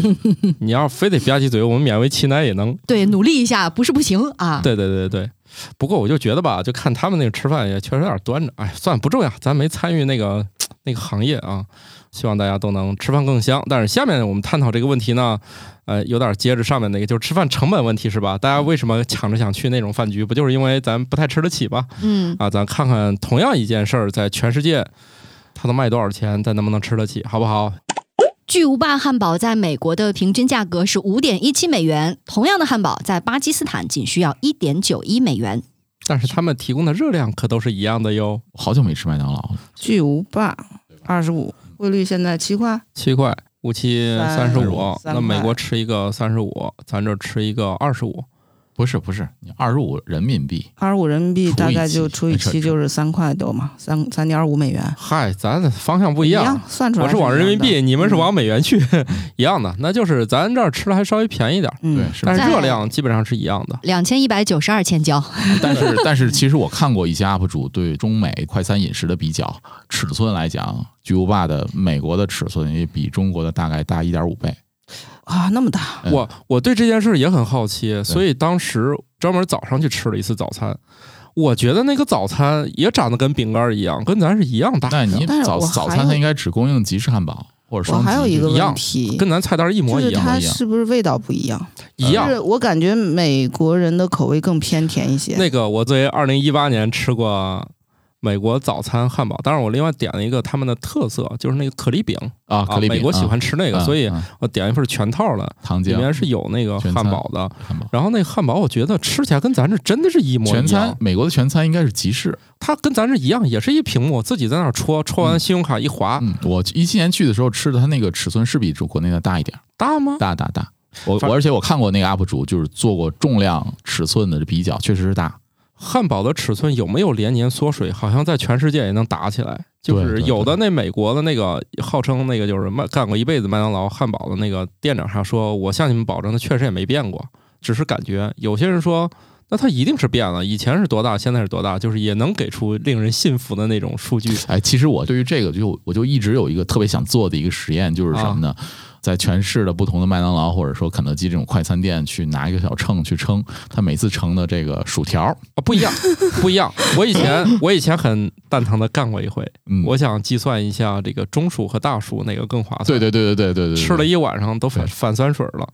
你要非得吧唧嘴，我们勉为其难也能。对，努力一下不是不行啊。对对对对。不过我就觉得吧，就看他们那个吃饭也确实有点端着。哎，算了，不重要，咱没参与那个那个行业啊。希望大家都能吃饭更香。但是下面我们探讨这个问题呢，呃，有点接着上面那个，就是吃饭成本问题是吧？大家为什么抢着想去那种饭局？不就是因为咱不太吃得起吗？嗯，啊，咱看看同样一件事儿，在全世界它能卖多少钱，咱能不能吃得起，好不好？巨无霸汉堡在美国的平均价格是五点一七美元，同样的汉堡在巴基斯坦仅需要一点九一美元。但是他们提供的热量可都是一样的哟，我好久没吃麦当劳了，巨无霸二十五，汇率现在七块，七块。五七三三十五，那美国吃一个三十五，咱这吃一个二十五，不是不是，你二十五人民币，二十五人民币大概就？除以七就是三块多嘛，三三点五美元，嗨，咱的方向不一样。算出来我是往人民币，你们是往美，元去，[laughs] 一样的，那就是咱这儿吃的还稍微便宜点儿，嗯。对，是但是热量基本上是一样的。两千一百九十二千焦，但 [laughs] 是但是，其实我看过一些 UP 主对中美快餐饮食的比较，尺寸来讲，巨无霸的美国的尺寸也比中国的大概大一点五倍。啊，那么大，嗯我我对这件事也很好奇，所以当时专门早上去吃了一次早餐。我觉得那个早餐也长得跟饼干一样，跟咱是一样大的，那你早早餐它应该只供应吉士汉堡或者我双吉，还有一个问题，跟咱菜单一模一样，它一样是不是味道不一样？一样就。是我感觉美国人的口味更偏甜一些。那个我作为二零一八年吃过美国早餐汉堡。当然，我另外点了一个他们的特色，就是那个可丽饼啊，可丽饼，美国喜欢吃那个，啊所以啊我点一份全套的，糖里面是有那个汉堡的。汉堡。然后那汉堡，我觉得吃起来跟咱这真的是一模一样。全餐，美国的全餐应该是集市。它跟咱这一样，也是一屏幕，自己在那儿戳，戳完信用卡一划，嗯，我一七年去的时候吃的，它那个尺寸是比国内的大一点，大吗？大大大。我我而且我看过那个 UP 主，就是做过重量尺寸的比较，确实是大。汉堡的尺寸有没有连年缩水？好像在全世界也能打起来。就是有的那美国的那个号称那个就是麦干过一辈子麦当劳汉堡的那个店长他说，我向你们保证，它确实也没变过，只是感觉。有些人说，那它一定是变了，以前是多大，现在是多大，就是也能给出令人信服的那种数据。哎，其实我对于这个就我就一直有一个特别想做的一个实验，就是什么呢？在全市的不同的麦当劳或者说肯德基这种快餐店去拿一个小秤去称，它每次称的这个薯条，啊，不一样，[laughs] 不一样。我以前 [laughs] 我以前很蛋疼的干过一回，嗯，我想计算一下这个中薯和大薯哪个更划算。对对对对对对对，吃了一晚上都反反酸水了，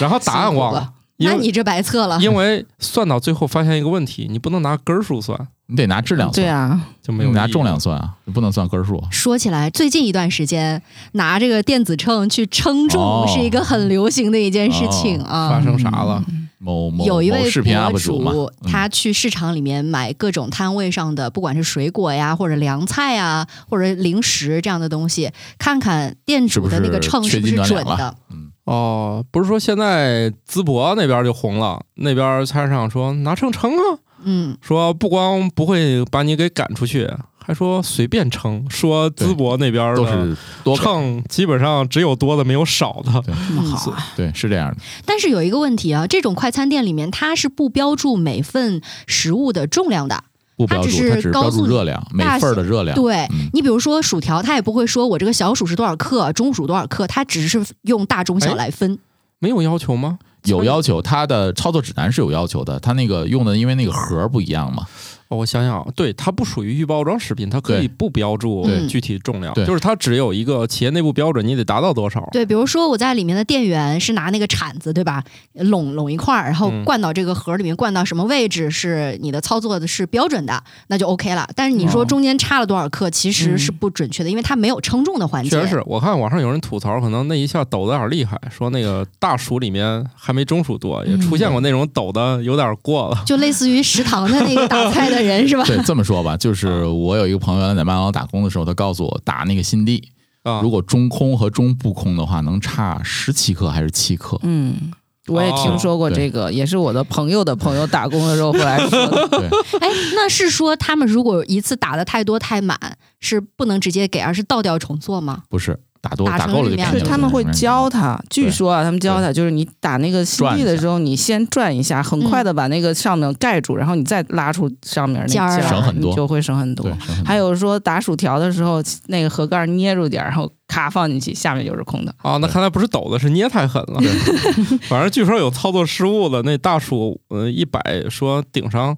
然后答案忘了那你这白测了。因为算到最后发现一个问题，你不能拿根儿数算，你得拿质量算，对啊，就没有拿重量算啊，你不能算根数。说起来，最近一段时间拿这个电子秤去称重哦是一个很流行的一件事情啊发啊。生啥了？某某有一位某视频博 UP 主他去市场里面买各种摊位上的，不管是水果呀，或者凉菜呀，或者零食这样的东西，看看店主的那个秤是不是准的哦，不是说现在淄博那边就红了，那边菜市场说拿秤称啊，嗯，说不光不会把你给赶出去，还说随便称，说淄博那边的都是多给秤基本上只有多的没有少的。这么好啊，对，是这样的。但是有一个问题啊，这种快餐店里面它是不标注每份食物的重量的。不标注，它只标注热量，每份的热量。对嗯你比如说薯条，它也不会说我这个小薯是多少克，中薯多少克，它只是用大中小哎来分。没有要求吗？有要求，它的操作指南是有要求的，它那个用的因为那个盒不一样嘛。哦，我想想，对，它不属于预包装食品，它可以不标注具体重量，对就是它只有一个企业内部标准，你得达到多少。对，比如说我在里面的店员是拿那个铲子，对吧，拢拢一块儿，然后嗯灌到这个盒里面，灌到什么位置是你的操作的是标准的，那就 OK 了。但是你说哦中间差了多少克，其实是不准确的，因为它没有称重的环节。确实是我看网上有人吐槽，可能那一下抖的有点厉害，说那个大薯里面还没中薯多，也出现过那种抖的有点过了。就类似于食堂的那个打菜的人是吧？对，这么说吧，就是我有一个朋友原来在麦当劳打工的时候，他告诉我打那个新地，啊如果中空和中不空的话，能差十七克还是七克？嗯。我也听说过哦这个，也是我的朋友的朋友打工的时候后来说的。[laughs] 对，哎，那是说他们如果一次打的太多太满，是不能直接给，而是倒掉重做吗？不是打多打打够了就是他们会教他，据说啊，他们教他就是你打那个新币的时候，你先转一下，很快的把那个上面盖住，然后你再拉出上面那尖儿省很多。你就会省很多。还有说打薯条的时候，那个盒盖捏住点儿，然后咔放进去，下面就是空的。啊，那看来不是抖的，是捏太狠了。[laughs] 反正据说有操作失误的，那大薯呃一摆，说顶上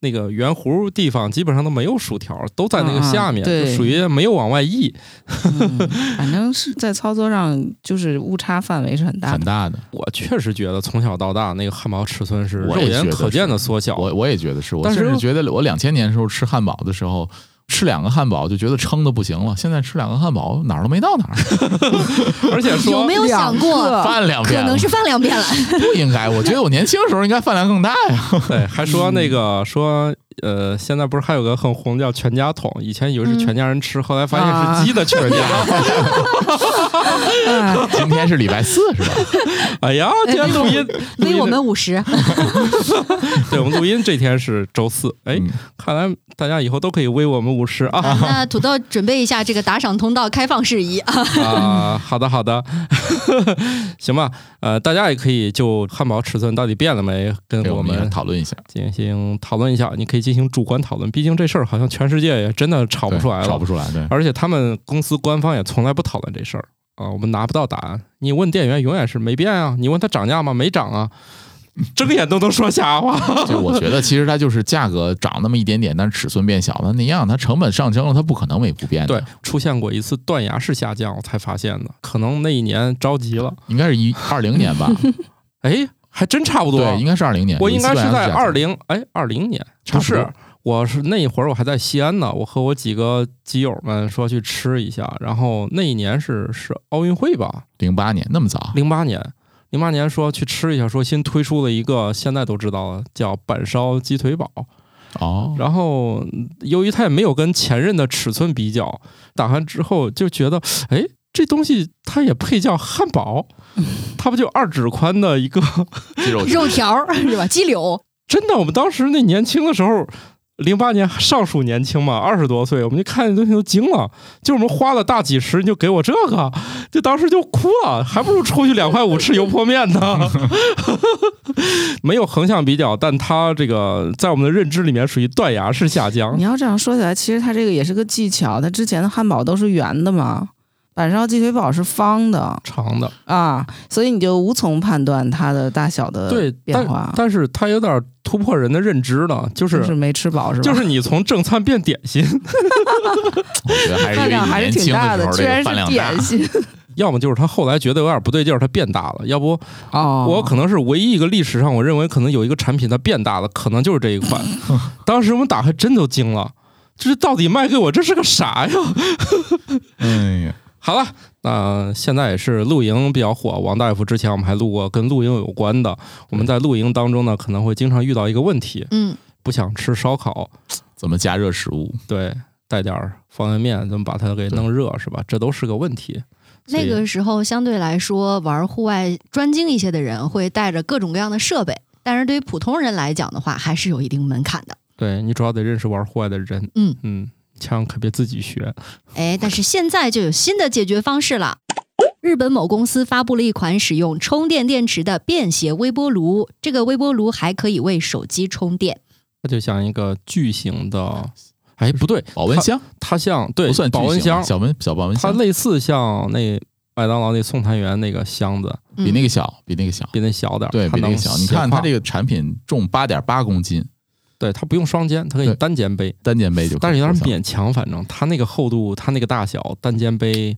那个圆弧地方基本上都没有薯条，都在那个下面，啊对就属于没有往外溢。嗯反正是在操作上就是误差范围是很大的。很大的。我确实觉得从小到大那个汉堡尺寸是肉眼可见的缩小。我我也觉得是，我但是甚至觉得我两千年时候吃汉堡的时候。吃两个汉堡就觉得撑的不行了，现在吃两个汉堡哪儿都没到哪儿，[laughs] 而且说有没有想过饭两遍可能是饭量变了？[laughs] 不应该？我觉得我年轻的时候应该饭量更大呀。对，还说那个说呃，现在不是还有个很红叫全家桶，以前以为是全家人吃，后来发现是鸡的全家。哎 [laughs] 今天是礼拜四是吧？哎呀，今天录音，录微我们五十，对我们录音这天是周四，哎，嗯看来大家以后都可以微我们五十啊。那土豆准备一下这个打赏通道开放事宜啊。啊，好的好的，[laughs] 行吧，呃，大家也可以就汉堡尺寸到底变了没，跟我给我们们讨论一下，进行讨论一下。你可以进行主观讨论，毕竟这事儿好像全世界也真的吵不出来了，吵不出来，对。而且他们公司官方也从来不讨论这事儿啊，我们拿不到答案。你问店员永远是没变啊，你问他涨价吗？没涨啊，睁眼都能说瞎话。[laughs] 就我觉得其实它就是价格涨那么一点点，但是尺寸变小了，那样它成本上升了，它不可能没不变的。对，出现过一次断崖式下降，我才发现的，可能那一年着急了。应该是一二零年吧？[laughs] 哎，还真差不多。对，应该是二零年。我应该是在二零，零哎二零年，不是，我是那一会儿我还在西安呢，我和我几个基友们说去吃一下，然后那一年是是奥运会吧，零八年那么早，零八年，零八年说去吃一下，说新推出了一个现在都知道了，叫板烧鸡腿堡。哦，然后由于他也没有跟前任的尺寸比较，打完之后就觉得，哎，这东西它也配叫汉堡，它不就二指宽的一个？[laughs] [laughs] 肉肉条是吧？鸡柳，真的，我们当时那年轻的时候。零八年尚属年轻嘛，二十多岁，我们就看见东西都惊了。就我们花了大几十，你就给我这个，就当时就哭了，还不如出去两块五吃油泼面呢。[laughs] 没有横向比较，但它这个在我们的认知里面属于断崖式下降你。要这样说起来，其实它这个也是个技巧。它之前的汉堡都是圆的嘛，板烧鸡腿堡是方的长的，啊，所以你就无从判断它的大小的对，变化。但是它有点突破人的认知了，就是就是没吃饱是吧？就是你从正餐变点心，[laughs] 我觉得还是饭量还是挺大的居然点。心 [laughs] 要么就是他后来觉得有点不对劲儿，它变大了，要不哦。我可能是唯一一个历史上我认为可能有一个产品它变大了，可能就是这一款。[laughs] 当时我们打开真都惊了，这是到底卖给我这是个啥呀？哎呀，好了，那现在也是露营比较火。王大夫之前我们还录过跟露营有关的，我们在露营当中呢可能会经常遇到一个问题，嗯，不想吃烧烤，怎么加热食物？对，带点儿方便面，怎么把它给弄热是吧？这都是个问题。那个时候相对来说玩户外专精一些的人会带着各种各样的设备，但是对于普通人来讲的话，还是有一定门槛的。对你主要得认识玩户外的人，嗯嗯，千万可别自己学。哎，但是现在就有新的解决方式了。日本某公司发布了一款使用充电电池的便携微波炉，这个微波炉还可以为手机充电。它就像一个巨型的，哎，不对，保温箱它像对不算保温箱，小温小保温它，类似像那麦当劳那送餐员那个箱子，比那个小，比那个小，比那小点儿，对比那个小。你看它这个产品重八点八公斤，对它不用双肩，它可以单肩背，单肩背就但是有点勉强，反正它那个厚度，它那个大小，单肩背，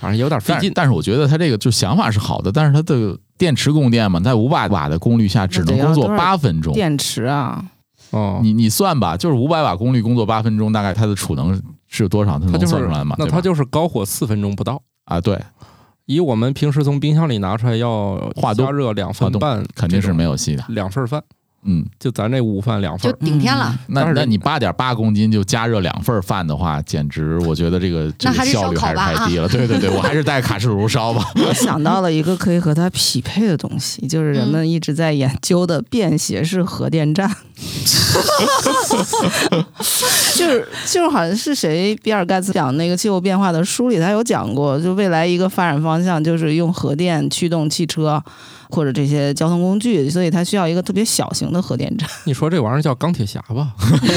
反正有点费劲。但但是我觉得它这个就想法是好的，但是它的电池供电嘛，在五百瓦的功率下只能工作八分钟。电池啊，哦，你你算吧，就是五百瓦功率工作八分钟，大概它的储能是有多少？它能算出来吗？那它就是高火四分钟不到。啊，对，以我们平时从冰箱里拿出来要加热两份化冻半，肯定是没有戏的。两份饭，嗯，就咱这午饭两份就，顶天了。那那你八点八公斤就加热两份饭的话，简直我觉得这个这个还是效率还是烤吧太低了。对对对，我还是带卡式炉烧吧。[laughs] 我想到了一个可以和它匹配的东西，就是人们一直在研究的便携式核电站。[laughs] 就是就是好像是谁，比尔盖茨讲那个气候变化的书里，他有讲过，就未来一个发展方向就是用核电驱动汽车或者这些交通工具，所以它需要一个特别小型的核电站。你说这玩意儿叫钢铁侠吧？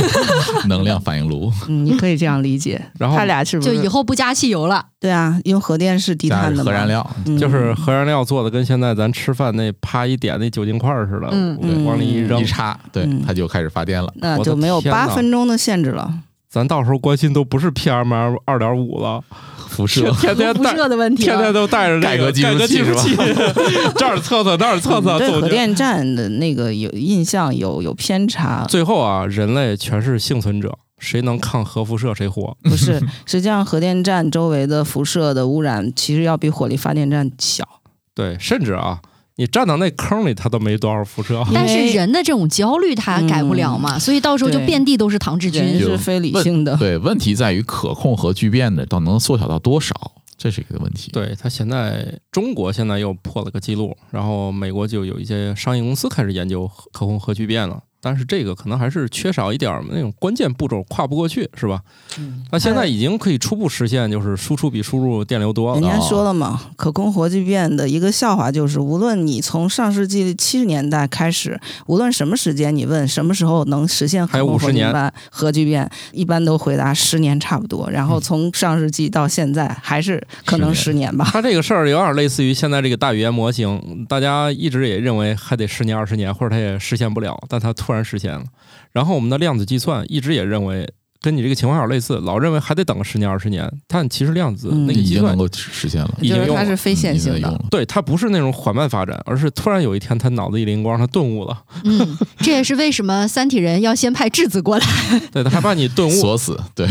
[laughs] 能量反应炉，嗯，你可以这样理解。然后他俩是不？就以后不加汽油了，对啊，因为核电是低碳的核燃，料，嗯就是核燃料做的，跟现在咱吃饭那啪一点那酒精块儿似的，嗯往里一扔一，插，对嗯，它就开始发电了。那就没有八分钟的限制了。咱到时候关心都不是 PM 二点五了，[laughs] 辐射天天辐带。射的问题天天。都带着这个改革计数器 [laughs] 这儿测测那儿测测，嗯对。核电站的那个有印象有有偏差，最后啊，人类全是幸存者，谁能抗核辐射谁活。不是，实际上核电站周围的辐射的污染其实要比火力发电站小。对，甚至啊，你站到那坑里，它都没多少辐射。但是人的这种焦虑他改不了嘛，所以到时候就遍地都是糖制人菌。是非理性的，对，问题在于可控核聚变的到能缩小到多少，这是一个问题。对它现在，中国现在又破了个记录，然后美国就有一些商业公司开始研究可控核聚变了。但是这个可能还是缺少一点儿那种关键步骤跨不过去，是吧？嗯那现在已经可以初步实现，就是输出比输入电流多了。人家说了嘛，可控核聚变的一个笑话就是，无论你从上世纪七十年代开始，无论什么时间，你问什么时候能实现可控核50年聚变，核聚变一般都回答十年差不多。然嗯后从上世纪到现在，还是可能十年吧。它这个事儿有点类似于现在这个大语言模型，大家一直也认为还得十年二十年，或者它也实现不了，但它突然实现了。然后我们的量子计算一直也认为跟你这个情况有点类似，老认为还得等个十年二十年，但其实量子嗯。那个计算已经能，够实现了，已经用了它是非线性的。对它不是那种缓慢发展，而是突然有一天他脑子一灵光，他顿悟了，嗯，这也是为什么三体人要先派质子过来。[laughs] 对他害怕你顿悟，锁死，对，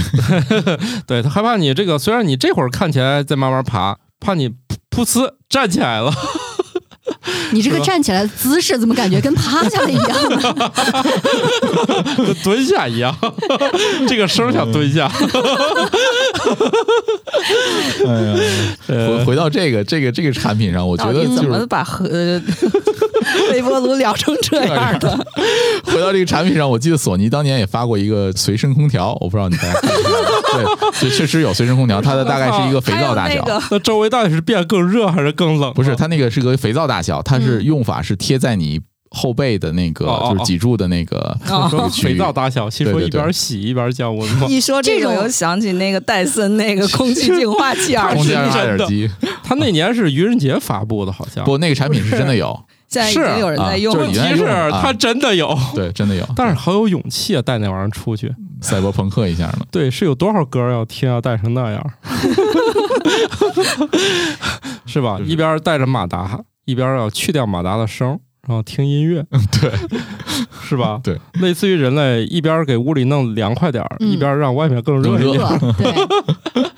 [laughs] 对他害怕你这个，虽然你这会儿看起来在慢慢爬，怕你噗噗呲站起来了，[laughs] 你这个站起来的姿势怎么感觉跟趴下了一样呢？跟 [laughs] 蹲下一样，[laughs] 这个声儿想蹲下。哎呀，回呃，回到这个这个这个产品上，我觉得就是怎么把核呃微波炉聊成这样的？回到这个产品上，我记得索尼当年也发过一个随身空调，我不知道你大家对，就确实有随身空调，它的大概是一个肥皂大小那。周围到底是变更热还是更冷？不是，它那个是个肥皂大小，它是用法是贴在你后背的那个，就是脊柱的那个 [laughs] 肥皂大小，心说一边洗一边降温吗？一说 [laughs] 这种我又想起那个 [laughs] 戴森那个空气净化器耳机，耳机。他那年是愚人节发布的，好像。不，那个产品是真的有，现在已经有人在用了是啊就。问题是他真的有，对，真的有。但是好有勇气啊，带那玩意儿出去。赛博朋克一下呢，对，是有多少歌要听要带成那样，是吧？一边带着马达，一边要去掉马达的声儿，然后听音乐，[laughs] 对，是吧？[laughs] 对，类似于人类一边给屋里弄凉快点儿，嗯一边让外面更热更热一点，热，对，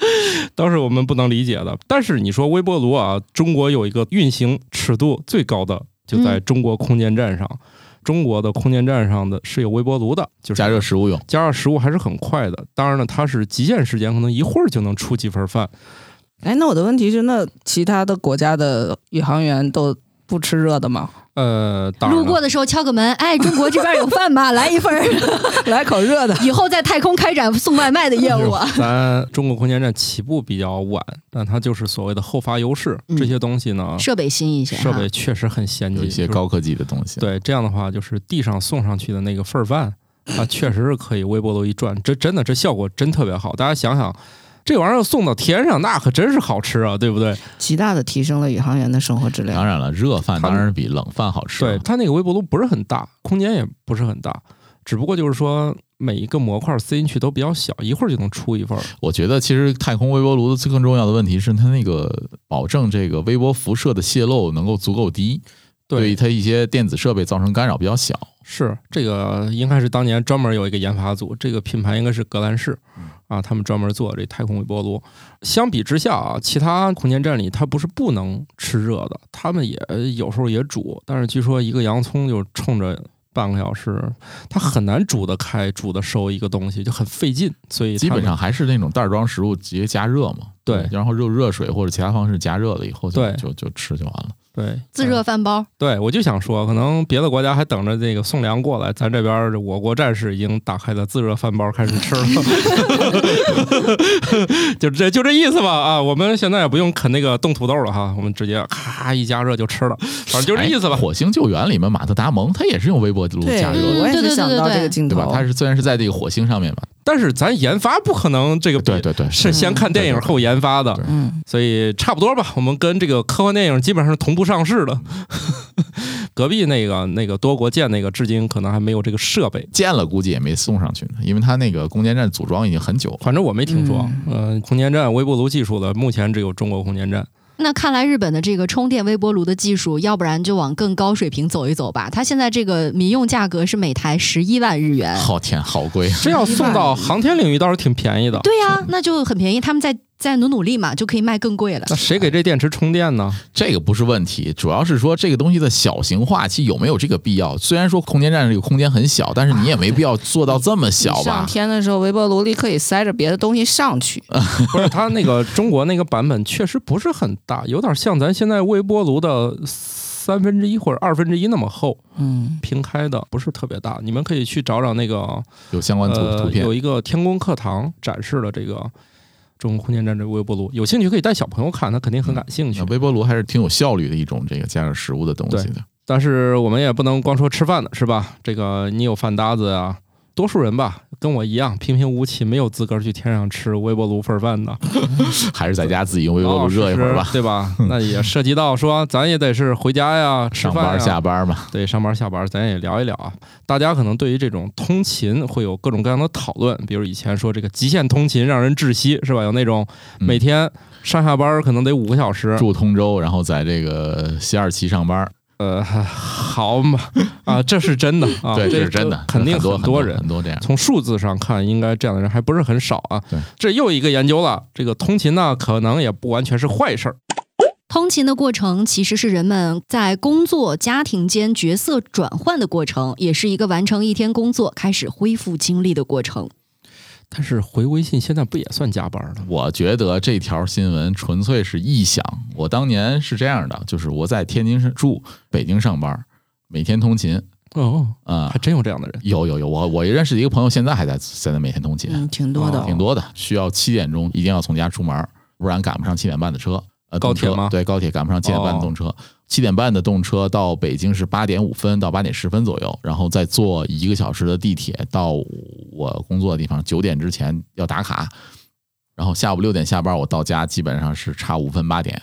[laughs] 都是我们不能理解的。但是你说微波炉啊，中国有一个运行尺度最高的，就在嗯中国空间站上。中国的空间站上的是有微波炉的，就是加热食物用。加热食物还是很快的。当然了，它是极限时间，可能一会儿就能出几份饭。哎，那我的问题是，那其他的国家的宇航员都不吃热的吗？呃，当然路过的时候敲个门，哎，中国这边有饭吗？[laughs] 来一份。来口热的。以后在太空开展送外卖的业务啊。[laughs] 咱中国空间站起步比较晚，但它就是所谓的后发优势，嗯这些东西呢，设备新一些哈，设备确实很先进，有一些高科技的东西。，对，这样的话就是地上送上去的那个份儿饭，它确实是可以微波炉一转，这真的这效果真特别好。大家想想，这玩意儿送到天上，那可真是好吃啊，对不对？极大的提升了宇航员的生活质量。当然了，热饭当然是比冷饭好吃。对，它那个微波炉不是很大，空间也不是很大，只不过就是说每一个模块塞进去都比较小，一会儿就能出一份儿。我觉得其实太空微波炉的最更重要的问题是它那个保证这个微波辐射的泄漏能够足够低，对它一些电子设备造成干扰比较小。是这个应该是当年专门有一个研发组，这个品牌应该是格兰仕啊，他们专门做这太空微波炉。相比之下啊，其他空间站里它不是不能吃热的，他们也有时候也煮，但是据说一个洋葱就冲着。半个小时，它很难煮得开、煮得熟一个东西，就很费劲，所以基本上还是那种袋装食物直接加热嘛。对然后用热水或者其他方式加热了以后就，对就就吃就完了。对自热饭包，对，我就想说，可能别的国家还等着这个送粮过来，咱这边我国战士已经打开了自热饭包开始吃了 [laughs] [laughs] 就这就这意思吧啊！我们现在也不用啃那个冻土豆了哈，我们直接咔一加热就吃了，反正就这意思吧哎。火星救援里面马特达蒙他也是用微波炉，加热嗯的，我也对对是想到对对这个镜头。对吧？他是虽然是在这个火星上面嘛，但是咱研发不可能这个对对对，是先看电影后研发的，嗯，所以差不多吧。我们跟这个科幻电影基本上是同步上市的。[laughs] 隔壁那个那个多国建那个，至今可能还没有这个设备。建了估计也没送上去呢，因为它那个空间站组装已经很久了。反正我没听说，嗯、空间站微波炉技术的目前只有中国空间站。那看来日本的这个充电微波炉的技术，要不然就往更高水平走一走吧。它现在这个民用价格是每台十一万日元。好天，好贵啊！这要送到航天领域倒是挺便宜的。对呀、那就很便宜，他们再再努努力嘛，就可以卖更贵了。那谁给这电池充电呢？这个不是问题，主要是说这个东西的小型化，其实有没有这个必要？虽然说空间站这个空间很小，但是你也没必要做到这么小你上？天的时候，微波炉里可以塞着别的东西上去。[laughs] 不是，它那个中国那个版本确实不是很大，有点像咱现在微波炉的三分之一或者二分之一那么厚，嗯，平开的，不是特别大。你们可以去找找那个有相关图图呃，片有，一个天宫课堂展示了这个中国空间站这个微波炉，有兴趣可以带小朋友看，他肯定很感兴趣那。微波炉还是挺有效率的一种这个加热食物的东西的。但是我们也不能光说吃饭的，是吧？这个你有饭搭子啊，多数人吧，跟我一样平平无奇，没有资格去天上吃微波炉份饭的，[laughs] 还是在家自己用微波炉热一会儿吧哦。对吧？那也涉及到说，咱也得是回家呀，吃上班饭下班嘛，对，上班下班，咱也聊一聊啊。大家可能对于这种通勤会有各种各样的讨论，比如以前说这个极限通勤让人窒息，是吧？有那种嗯每天上下班可能得五个小时，住通州，然后在这个西二旗上班，呃，[laughs] 好嘛啊，这是真的啊，对，这是真的，肯定很多很多人很多这样。从数字上看，应该这样的人还不是很少啊。对，这又一个研究了，这个通勤呢，可能也不完全是坏事儿。通勤的过程其实是人们在工作、家庭间角色转换的过程，也是一个完成一天工作、开始恢复精力的过程。但是回微信现在不也算加班了？我觉得这条新闻纯粹是臆想。我当年是这样的，就是我在天津市住，北京上班，每天通勤哦，啊、还真有这样的人。有有有，我我认识一个朋友，现在还在在那每天通勤，嗯，挺多的哦。挺多的，需要七点钟一定要从家出门，不然赶不上七点半的车。呃，高铁吗对，高铁赶不上七点半的哦动车。七点半的动车到北京是八点五分到八点十分左右，然后再坐一个小时的地铁到我工作的地方，九点之前要打卡。然后下午六点下班，我到家基本上是差五分八点，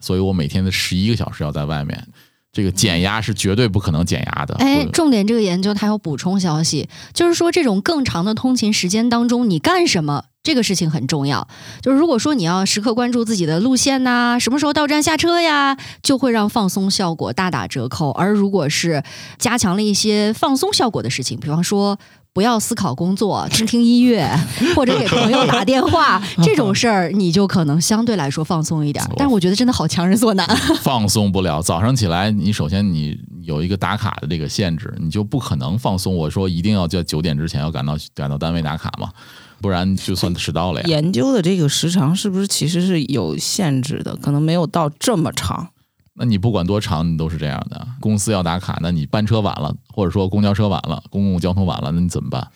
所以我每天的十一个小时要在外面。这个减压是绝对不可能减压的。哎，重点这个研究它有补充消息，就是说这种更长的通勤时间当中，你干什么这个事情很重要。就是如果说你要时刻关注自己的路线呐、什么时候到站下车呀，就会让放松效果大打折扣。而如果是加强了一些放松效果的事情，比方说。不要思考工作，听听音乐，[laughs] 或者给朋友打电话，[laughs] 这种事儿你就可能相对来说放松一点。但是我觉得真的好强人所难。[laughs] 放松不了。早上起来，你首先你有一个打卡的这个限制，你就不可能放松。我说一定要在九点之前要赶到赶到单位打卡嘛，不然就算迟到了呀。研究的这个时长是不是其实是有限制的？可能没有到这么长。那你不管多长，你都是这样的。公司要打卡，那你班车晚了，或者说公交车晚了，公共交通晚了，那你怎么办？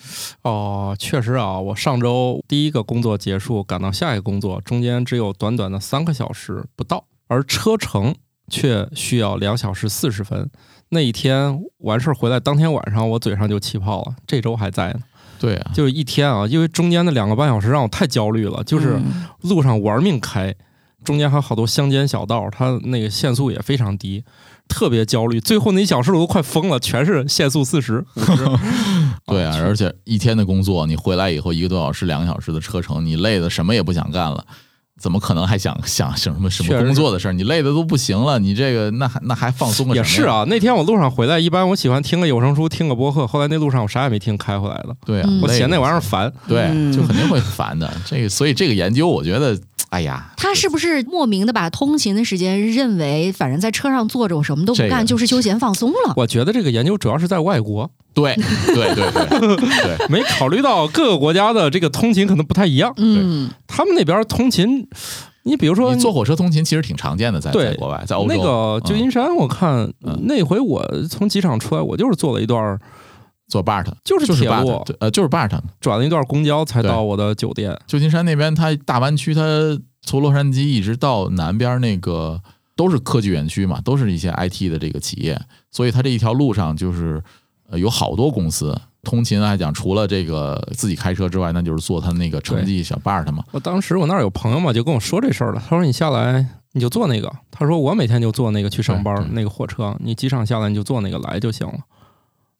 哦，确实啊，我上周第一个工作结束，赶到下一个工作，中间只有短短的三个小时不到，而车程却需要两小时四十分。那一天完事儿回来，当天晚上我嘴上就起泡了，这周还在呢。对啊，就是一天啊，因为中间的两个半小时让我太焦虑了，就是嗯路上玩命开，中间还有好多乡间小道，它那个限速也非常低，特别焦虑。最后那一小时我都快疯了，全是限速四十、[laughs] 对啊，而且一天的工作，你回来以后一个多小时、两个小时的车程，你累的什么也不想干了。怎么可能还想 [laughs] 想什么什么工作的事儿？你累的都不行了，你这个那还那还放松个什么也是，啊，那天我路上回来，一般我喜欢听个有声书，听个播客。后来那路上我啥也没听，开回来的，对啊，我嫌那玩意儿烦。对，嗯就肯定会烦的。这个，所以这个研究，我觉得，哎呀，他是不是莫名的把通勤的时间认为，反正在车上坐着，我什么都不这个干，就是休闲放松了？我觉得这个研究主要是在外国，对对对对对，[laughs] 没考虑到各个国家的这个通勤可能不太一样。嗯，他们那边通勤，你比如说坐火车通勤其实挺常见的，在对在国外，在欧洲。那个旧金山，我看嗯那回我从机场出来，我就是坐了一段儿，坐 BART 就是就是铁 BART，路对呃，就是 BART。转了一段公交才到我的酒店。旧金山那边，它大湾区，它从洛杉矶一直到南边那个都是科技园区嘛，都是一些 IT 的这个企业，所以它这一条路上就是呃有好多公司。通勤来讲，除了这个自己开车之外，那就是坐他那个城际小 BART 嘛。我当时我那儿有朋友嘛，就跟我说这事儿了。他说你下来你就坐那个，他说我每天就坐那个去上班对对那个火车，你机场下来你就坐那个来就行了。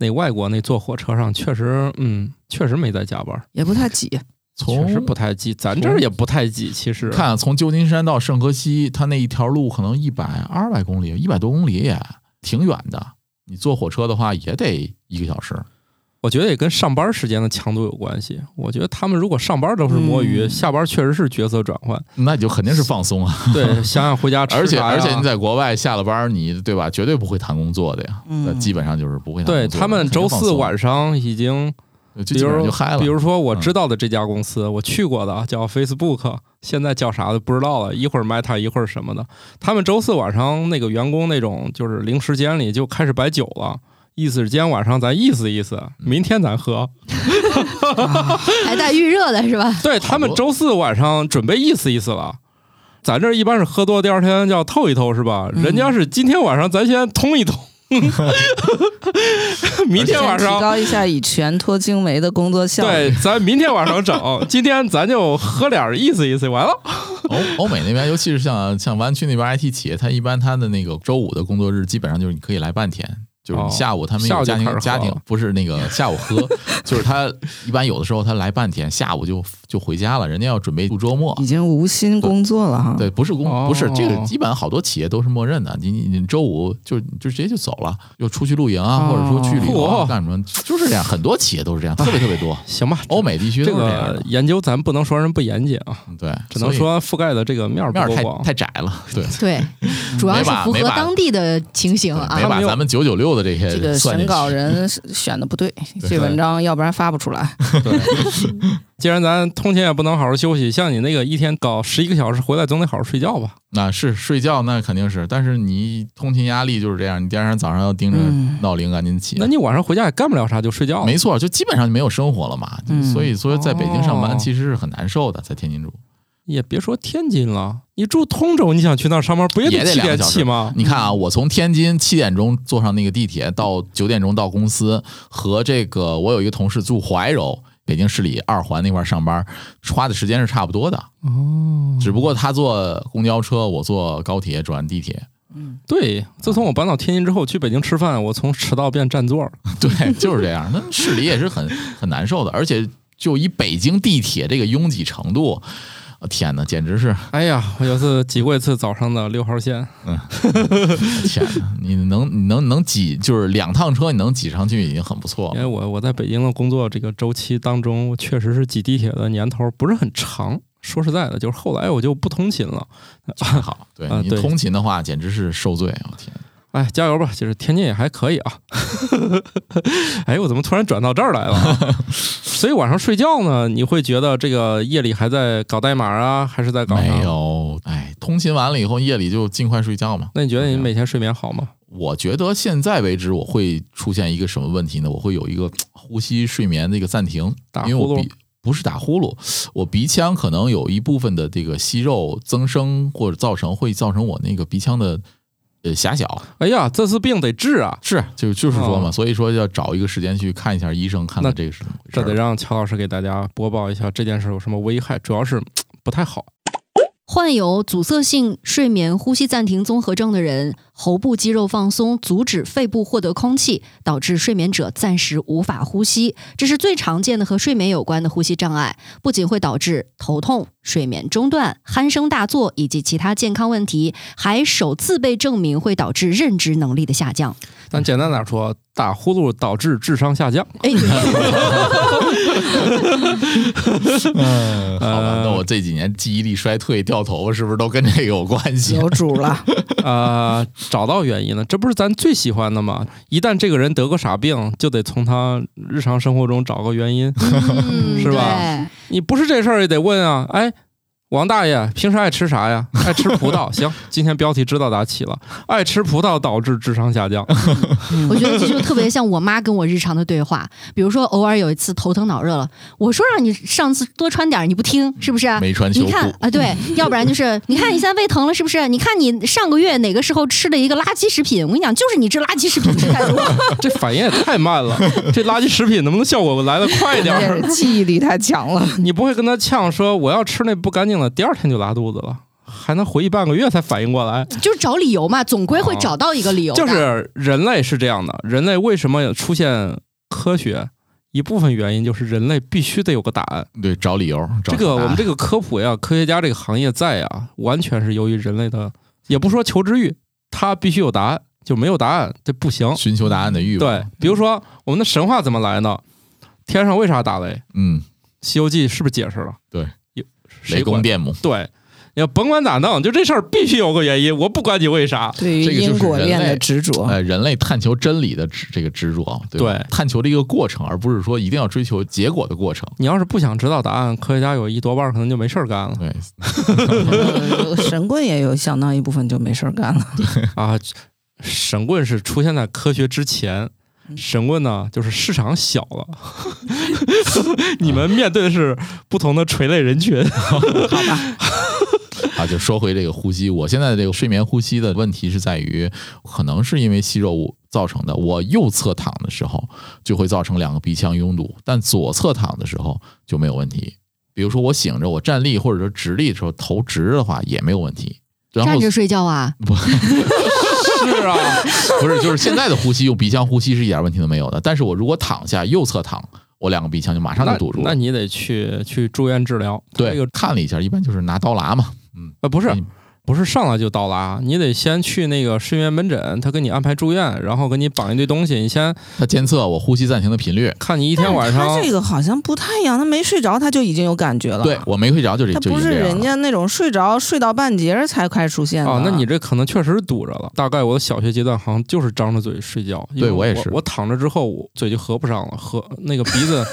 那外国那坐火车上确实，嗯，确实没在加班，也 [laughs] 不太挤。确实不太挤。咱这儿也不太挤，其实看从旧金山到圣荷西，它那一条路可能一百二百公里，一百多公里也挺远的。你坐火车的话也得一个小时。我觉得也跟上班时间的强度有关系。我觉得他们如果上班都是摸鱼，嗯下班确实是角色转换。那你就肯定是放松啊！对，[laughs] 想想回家吃而且而且你在国外下了班，你对吧？绝对不会谈工作的呀，嗯那基本上就是不会谈工作。对他们周四晚上上已经，就基本上就嗨了。比如说我嗯知道的这家公司，我去过的叫 Facebook，现在叫啥的不知道了，一会儿 Meta，一会儿什么的。他们周四晚上那个员工那种就是零时间里就开始摆酒了。意思是今天晚上咱意思意思，明天咱喝。[laughs] 还带预热的是吧？[laughs] 对他们周四晚上准备意思意思了。咱这儿一般是喝多，第二天要透一透是吧？嗯人家是今天晚上咱先通一通。[laughs] 明天晚上提上。高一下乙醛脱精酶的工作效率。对，咱明天晚上整，今天咱就喝点儿意思意思，完了。欧欧美那边，尤其是像像湾区那边 IT 企业，它一般它的那个周五的工作日，基本上就是你可以来半天。就是下午他们家庭、家庭不是那个下午喝，就是他一般有的时候他来半天，下午就就回家了，人家要准备度周末已。经无心工作了哈。对，不是工，哦不是这个，基本上好多企业都是默认的。你你你周五就就直接就走了，又出去露营啊，或者说去旅游干什么，就是这样。很多企业都是这样，特别特别多。行吧，欧美地区这都是这样个。研究咱不能说人不严谨啊，对，只能说覆盖的这个面儿面儿太。太窄了。对，对，主要是符合当地的情形啊没。把咱们九九六的这些这个审。稿人选的不对，这文章要不然发不出来。[laughs] 对，既然咱通勤也不能好好休息，像你那个一天搞十一个小时回来，总得好好睡觉吧？那是睡觉，那肯定是，但是你通勤压力就是这样，你第二天早上要盯着嗯闹铃赶紧起。那你晚上回家也干不了啥，就睡觉了。没错，就基本上就没有生活了嘛。嗯所以说，在北京上哦班其实是很难受的，在天津住。也别说天津了，你住通州，你想去那儿上班，不也得七点得两个小时起吗？你看啊，我从天津七点钟坐上那个地铁到九点钟到公司，和这个我有一个同事住怀柔，北京市里二环那块儿上班，花的时间是差不多的。哦，只不过他坐公交车，我坐高铁转地铁。嗯对，自从我搬到天津之后，去北京吃饭，我从迟到变占座儿。[laughs] 对，就是这样。那市里也是很很难受的，而且就以北京地铁这个拥挤程度，呃天哪，简直是哎呀，我有次挤过一次早上的六号线，嗯 [laughs] 天哪！你能你能能挤，就是两趟车你能挤上去已经很不错了。因为我我在北京的工作这个周期当中，确实是挤地铁的年头不是很长。说实在的，就是后来我就不通勤了。真好，对你通勤的话简直是受罪，我天！哎，加油吧！就是天津也还可以啊。[laughs] 哎，我怎么突然转到这儿来了啊？[laughs] 所以晚上睡觉呢，你会觉得这个夜里还在搞代码啊，还是在搞啥没？有，哎，通勤完了以后夜里就尽快睡觉嘛。那你觉得你每天睡眠好吗？我觉得现在为止我会出现一个什么问题呢？我会有一个呼吸睡眠的一个暂停，打呼噜因为我鼻不是打呼噜，我鼻腔可能有一部分的这个息肉增生，或者造成会造成我那个鼻腔的呃狭小。哎呀，这次病得治啊！是，就就是说嘛，哦所以说要找一个时间去看一下医生，看看这个是。这得让乔老师给大家播报一下这件事有什么危害，主要是不太好。患有阻塞性睡眠呼吸暂停综合症的人，喉部肌肉放松，阻止肺部获得空气，导致睡眠者暂时无法呼吸。这是最常见的和睡眠有关的呼吸障碍，不仅会导致头痛、睡眠中断、鼾声大作以及其他健康问题，还首次被证明会导致认知能力的下降。咱简单点说，打呼噜导致智商下降。哎，[laughs] 嗯，好吧，呃那我这几年记忆力衰退、掉头发，是不是都跟这个有关系？有主了，[laughs] 呃，找到原因了，这不是咱最喜欢的吗？一旦这个人得个啥病，就得从他日常生活中找个原因。嗯是吧你不是这事儿也得问啊？哎，王大爷平时爱吃啥呀？爱吃葡萄。[laughs] 行，今天标题知道咋起了？爱吃葡萄导致智商下降。我觉得这就特别像我妈跟我日常的对话。比如说，偶尔有一次头疼脑热了，我说让你上次多穿点，你不听，是不是？没穿秋裤你看啊，对，[laughs] 要不然就是你看你现在胃疼了，是不是？你看你上个月哪个时候吃了一个垃圾食品？我跟你讲，就是你这垃圾食品吃太多。[laughs] 这反应也太慢了，这垃圾食品能不能效果来的快一点记忆力太强了。你不会跟他呛说我要吃那不干净的，第二天就拉肚子了，还能回忆半个月才反应过来。就是找理由嘛，总归会找到一个理由的。就是人类是这样的，人类为什么出现科学？一部分原因就是人类必须得有个答案。对，找理由。这个我们这个科普呀，科学家这个行业在呀，完全是由于人类的，也不说求知欲，他必须有答案，就没有答案这不行。寻求答案的欲望。对，比如说我们的神话怎么来呢？天上为啥打雷？嗯，《西游记》是不是解释了？对有，雷谁管？公电母，对，你要甭管咋弄，就这事儿必须有个原因，我不管你为啥。对于因果链的执着，呃，人类探求真理的执这个执着，对对探求的一个过程，而不是说一定要追求结果的过程。你要是不想知道答案，科学家有一多半可能就没事儿干了对，呃 [laughs] 神棍也有相当一部分就没事儿干了。[laughs] 啊。神棍是出现在科学之前，神问呢就是市场小了，[laughs] 你们面对的是不同的垂类人群。好吧 [laughs] 啊，就说回这个呼吸，我现在的这个睡眠呼吸的问题是在于，可能是因为息肉造成的。我右侧躺的时候就会造成两个鼻腔拥堵，但左侧躺的时候就没有问题。比如说我醒着，我站立或者说直立的时候头直的话也没有问题。然后站着睡觉啊？是啊，[laughs] 不是，就是现在的呼吸用鼻腔呼吸是一点问题都没有的。但是我如果躺下，右侧躺，我两个鼻腔就马上就堵住了。那你得去去住院治疗。对，这个看了一下，一般就是拿刀剌嘛。嗯，呃不是嗯不是上来就到拉，你得先去那个睡眠门诊，他给你安排住院，然后给你绑一堆东西，你先他监测我呼吸暂停的频率。看你一天晚上他这个好像不太一样，他没睡着他就已经有感觉了。对，我没睡着就这他不是人家那种睡着睡到半截才开始出现的。哦，那你这可能确实是堵着了。大概我的小学阶段好像就是张着嘴睡觉，因为我对我也是我躺着之后我嘴就合不上了，合那个鼻子，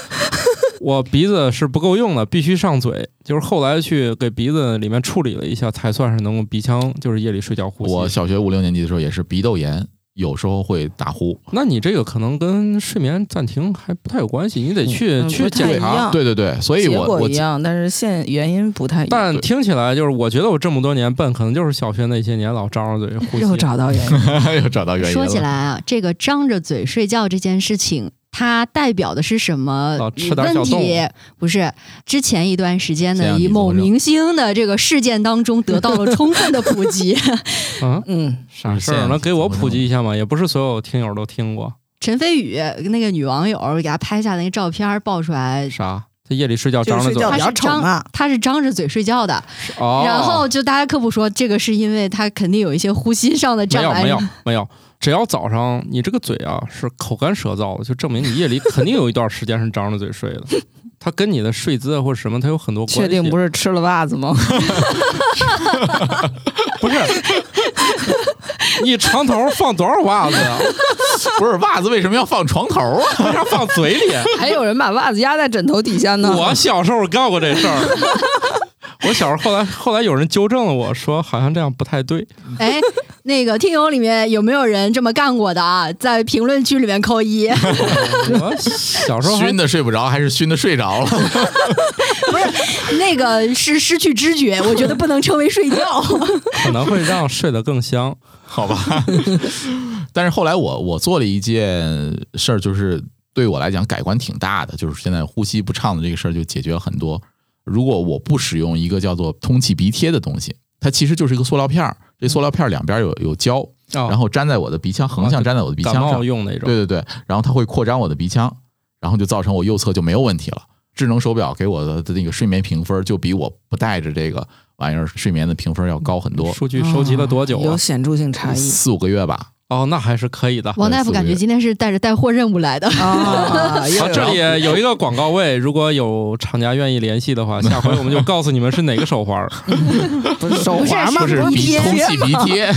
[laughs] 我鼻子是不够用的，必须上嘴。就是后来去给鼻子里面处理了一下，才算是能够鼻腔就是夜里睡觉呼吸。我小学五六年级的时候也是鼻窦炎，有时候会打呼。那你这个可能跟睡眠暂停还不太有关系，你得去、去检查。对对对，所以结我我果一样，但是现原因不太一样。但听起来就是，我觉得我这么多年笨，可能就是小学那些年老张着嘴呼吸。又找到原因，[laughs] 又找到原因了。说起来啊，这个张着嘴睡觉这件事情，它代表的是什么哦吃点小问题？不是之前一段时间呢，以某明星的这个事件当中得到了充分的普及。[laughs] [laughs] 嗯，嗯，啥事儿？能给我普及一下吗？也不是所有听友都听过。陈飞宇那个女网友给他拍下那个照片爆出来，啥？他夜里睡觉张着嘴他是张。他是张着嘴睡觉的，哦，然后就大家科普说，这个是因为他肯定有一些呼吸上的障碍。有没有没有，只要早上你这个嘴啊是口干舌燥的，就证明你夜里肯定有一段时间是张着嘴睡的。[laughs] 它跟你的睡姿啊或者什么，它有很多关系。确定不是吃了袜子吗？[laughs] 不是？你床头放多少袜子啊？[laughs] 不是袜子为什么要放床头啊？为啥放嘴里？还有人把袜子压在枕头底下呢。我小时候干过这事儿。我小时候后来后来有人纠正了我说，好像这样不太对。哎，那个听友里面有没有人这么干过的啊？在评论区里面扣一。[laughs] 我小时候熏的睡不着，还是熏的睡着了？不是那个是失去知觉，我觉得不能称为睡觉。[laughs] 可能会让睡得更香。好吧。但是后来我我做了一件事儿，就是对我来讲改观挺大的，就是现在呼吸不畅的这个事儿就解决了很多。如果我不使用一个叫做通气鼻贴的东西，它其实就是一个塑料片儿，这塑料片儿两边有有胶，然然后粘在我的鼻腔，横向粘在我的鼻腔上。用那种。对对对，然后它会扩张我的鼻腔，然后就造成我右侧就没有问题了。智能手表给我的的那个睡眠评分就比我不带着这个玩意儿睡眠的评分要高很多，数据收集了多久啊？有显著性差异四五个月吧。哦，那还是可以的。王大夫感觉今天是带着带货任务来的。啊！[laughs] 好，这里有一个广告位，如果有厂家愿意联系的话，下回我们就告诉你们是哪个手环儿。[laughs] 不是手环吗？不是鼻贴鼻空气鼻贴，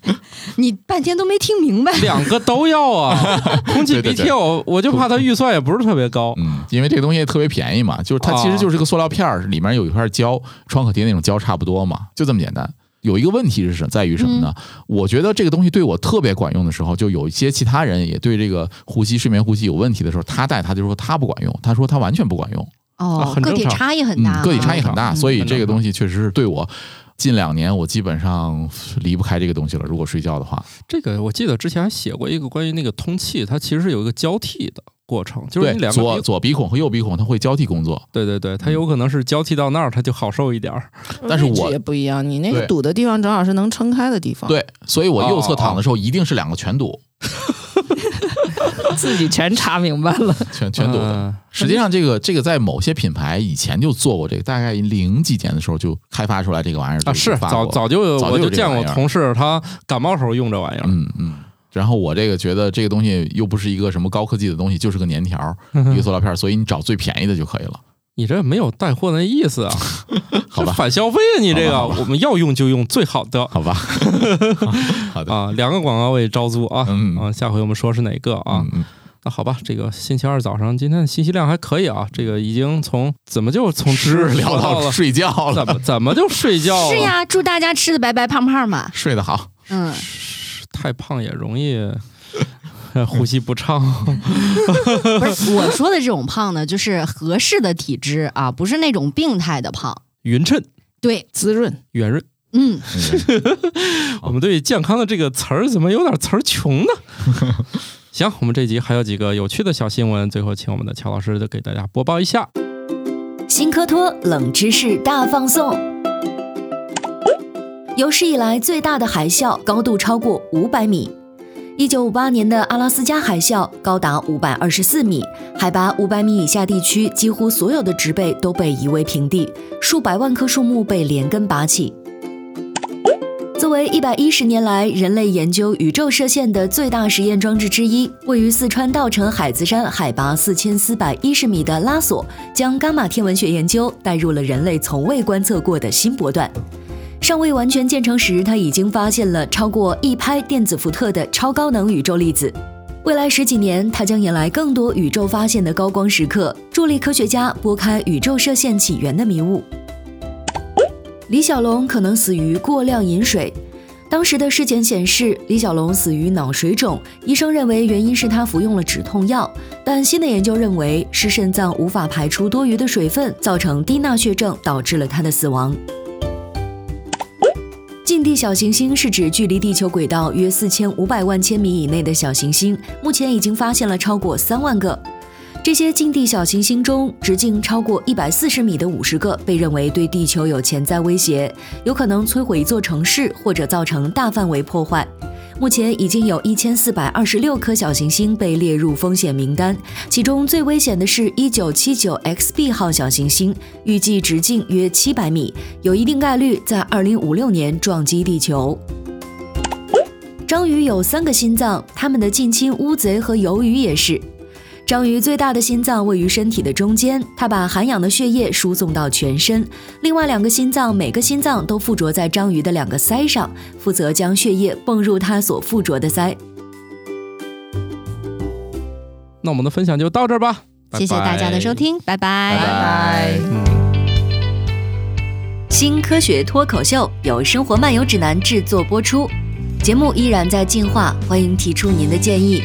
[laughs] 你半天都没听明白。两个都要啊！空气鼻贴，我我就怕它预算也不是特别高。嗯，因为这个东西特别便宜嘛，就是它其实就是个塑料片儿，里面有一块胶，创可贴那种胶差不多嘛，就这么简单。有一个问题是什在于什么呢？我觉得这个东西对我特别管用的时候，就有一些其他人也对这个呼吸、睡眠呼吸有问题的时候，他带他就说他不管用，他说他完全不管用，哦，个体很正常。差异很大个体差异很大，嗯所以这个东西确实是对我近两年我基本上离不开这个东西了。如果睡觉的话，这个我记得之前还写过一个关于那个通气，它其实是有一个交替的过程，就是对你两个左鼻左鼻孔和右鼻孔它会交替工作，对对对，它有可能是交替到那儿，它就好受一点儿。但是我也不一样，你那个堵的地方正好是能撑开的地方，，对，所以我右侧躺的时候一定是两个全堵，[laughs] 自己全查明白了。[laughs] 全全堵的。嗯实际上，这个这个在某些品牌以前就做过这个，大概零几年的时候就开发出来这个玩意儿啊，是早早就早就我就见过同事他感冒时候用这玩意儿。嗯嗯。然后我这个觉得这个东西又不是一个什么高科技的东西，就是个粘条，一个塑料片，所以你找最便宜的就可以了，你这没有带货那意思啊，[laughs] 好吧？反消费啊！你这个。我们要用就用最好的。好吧，[laughs] 好的。啊，两个广告位招租啊。嗯。啊，下回我们说是哪个啊？嗯嗯。那好吧，这个星期二早上今天的信息量还可以啊，这个已经从怎么就从是吃聊到了睡觉怎了，么怎么就睡觉了？是呀，祝大家吃的白白胖胖嘛。睡得好，嗯，太胖也容易呃 [laughs] 呼吸不畅。[laughs] 不是我说的这种胖呢，就是合适的体质啊，不是那种病态的胖。匀称、对，滋润，圆润，嗯，[laughs] 我们对健康的这个词儿怎么有点词儿穷呢？行，我们这集还有几个有趣的小新闻，最后请我们的乔老师给大家播报一下。新科托冷知识大放送。有史以来最大的海啸高度超过五百米。一九五八年的阿拉斯加海啸高达五百二十四米，海拔五百米以下地区几乎所有的植被都被夷为平地，数百万棵树木被连根拔起。作为一百一十年来人类研究宇宙射线的最大实验装置之一，位于四川稻城海子山海拔四千四百一十米的拉索，将伽马天文学研究带入了人类从未观测过的新波段。尚未完全建成时，他已经发现了超过一拍电子伏特的超高能宇宙粒子。未来十几年，它将迎来更多宇宙发现的高光时刻，助力科学家拨开宇宙射线起源的迷雾。李小龙可能死于过量饮水。当时的尸检显示，李小龙死于脑水肿，医生认为原因是他服用了止痛药。但新的研究认为是肾脏无法排出多余的水分，造成低钠血症，导致了他的死亡。近地小行星是指距离地球轨道约四千五百万千米以内的小行星，目前已经发现了超过三万个。这些近地小行星中，直径超过一百四十米的五十个被认为对地球有潜在威胁，有可能摧毁一座城市或者造成大范围破坏。目前已经有一千四百二十六颗小行星被列入风险名单，其中最危险的是一九七九 XB 号小行星，预计直径约七百米，有一定概率在二零五六年撞击地球。章鱼有三个心脏，它们的近亲乌贼和鱿鱼也是。章鱼最大的心脏位于身体的中间，它把含氧的血液输送到全身。另外两个心脏，每个心脏都附着在章鱼的两个鳃上，负责将血液泵入它所附着的鳃。那我们的分享就到这儿吧，谢谢大家的收听，拜拜。拜拜。新科学脱口秀由生活漫游指南制作播出，节目依然在进化，欢迎提出您的建议。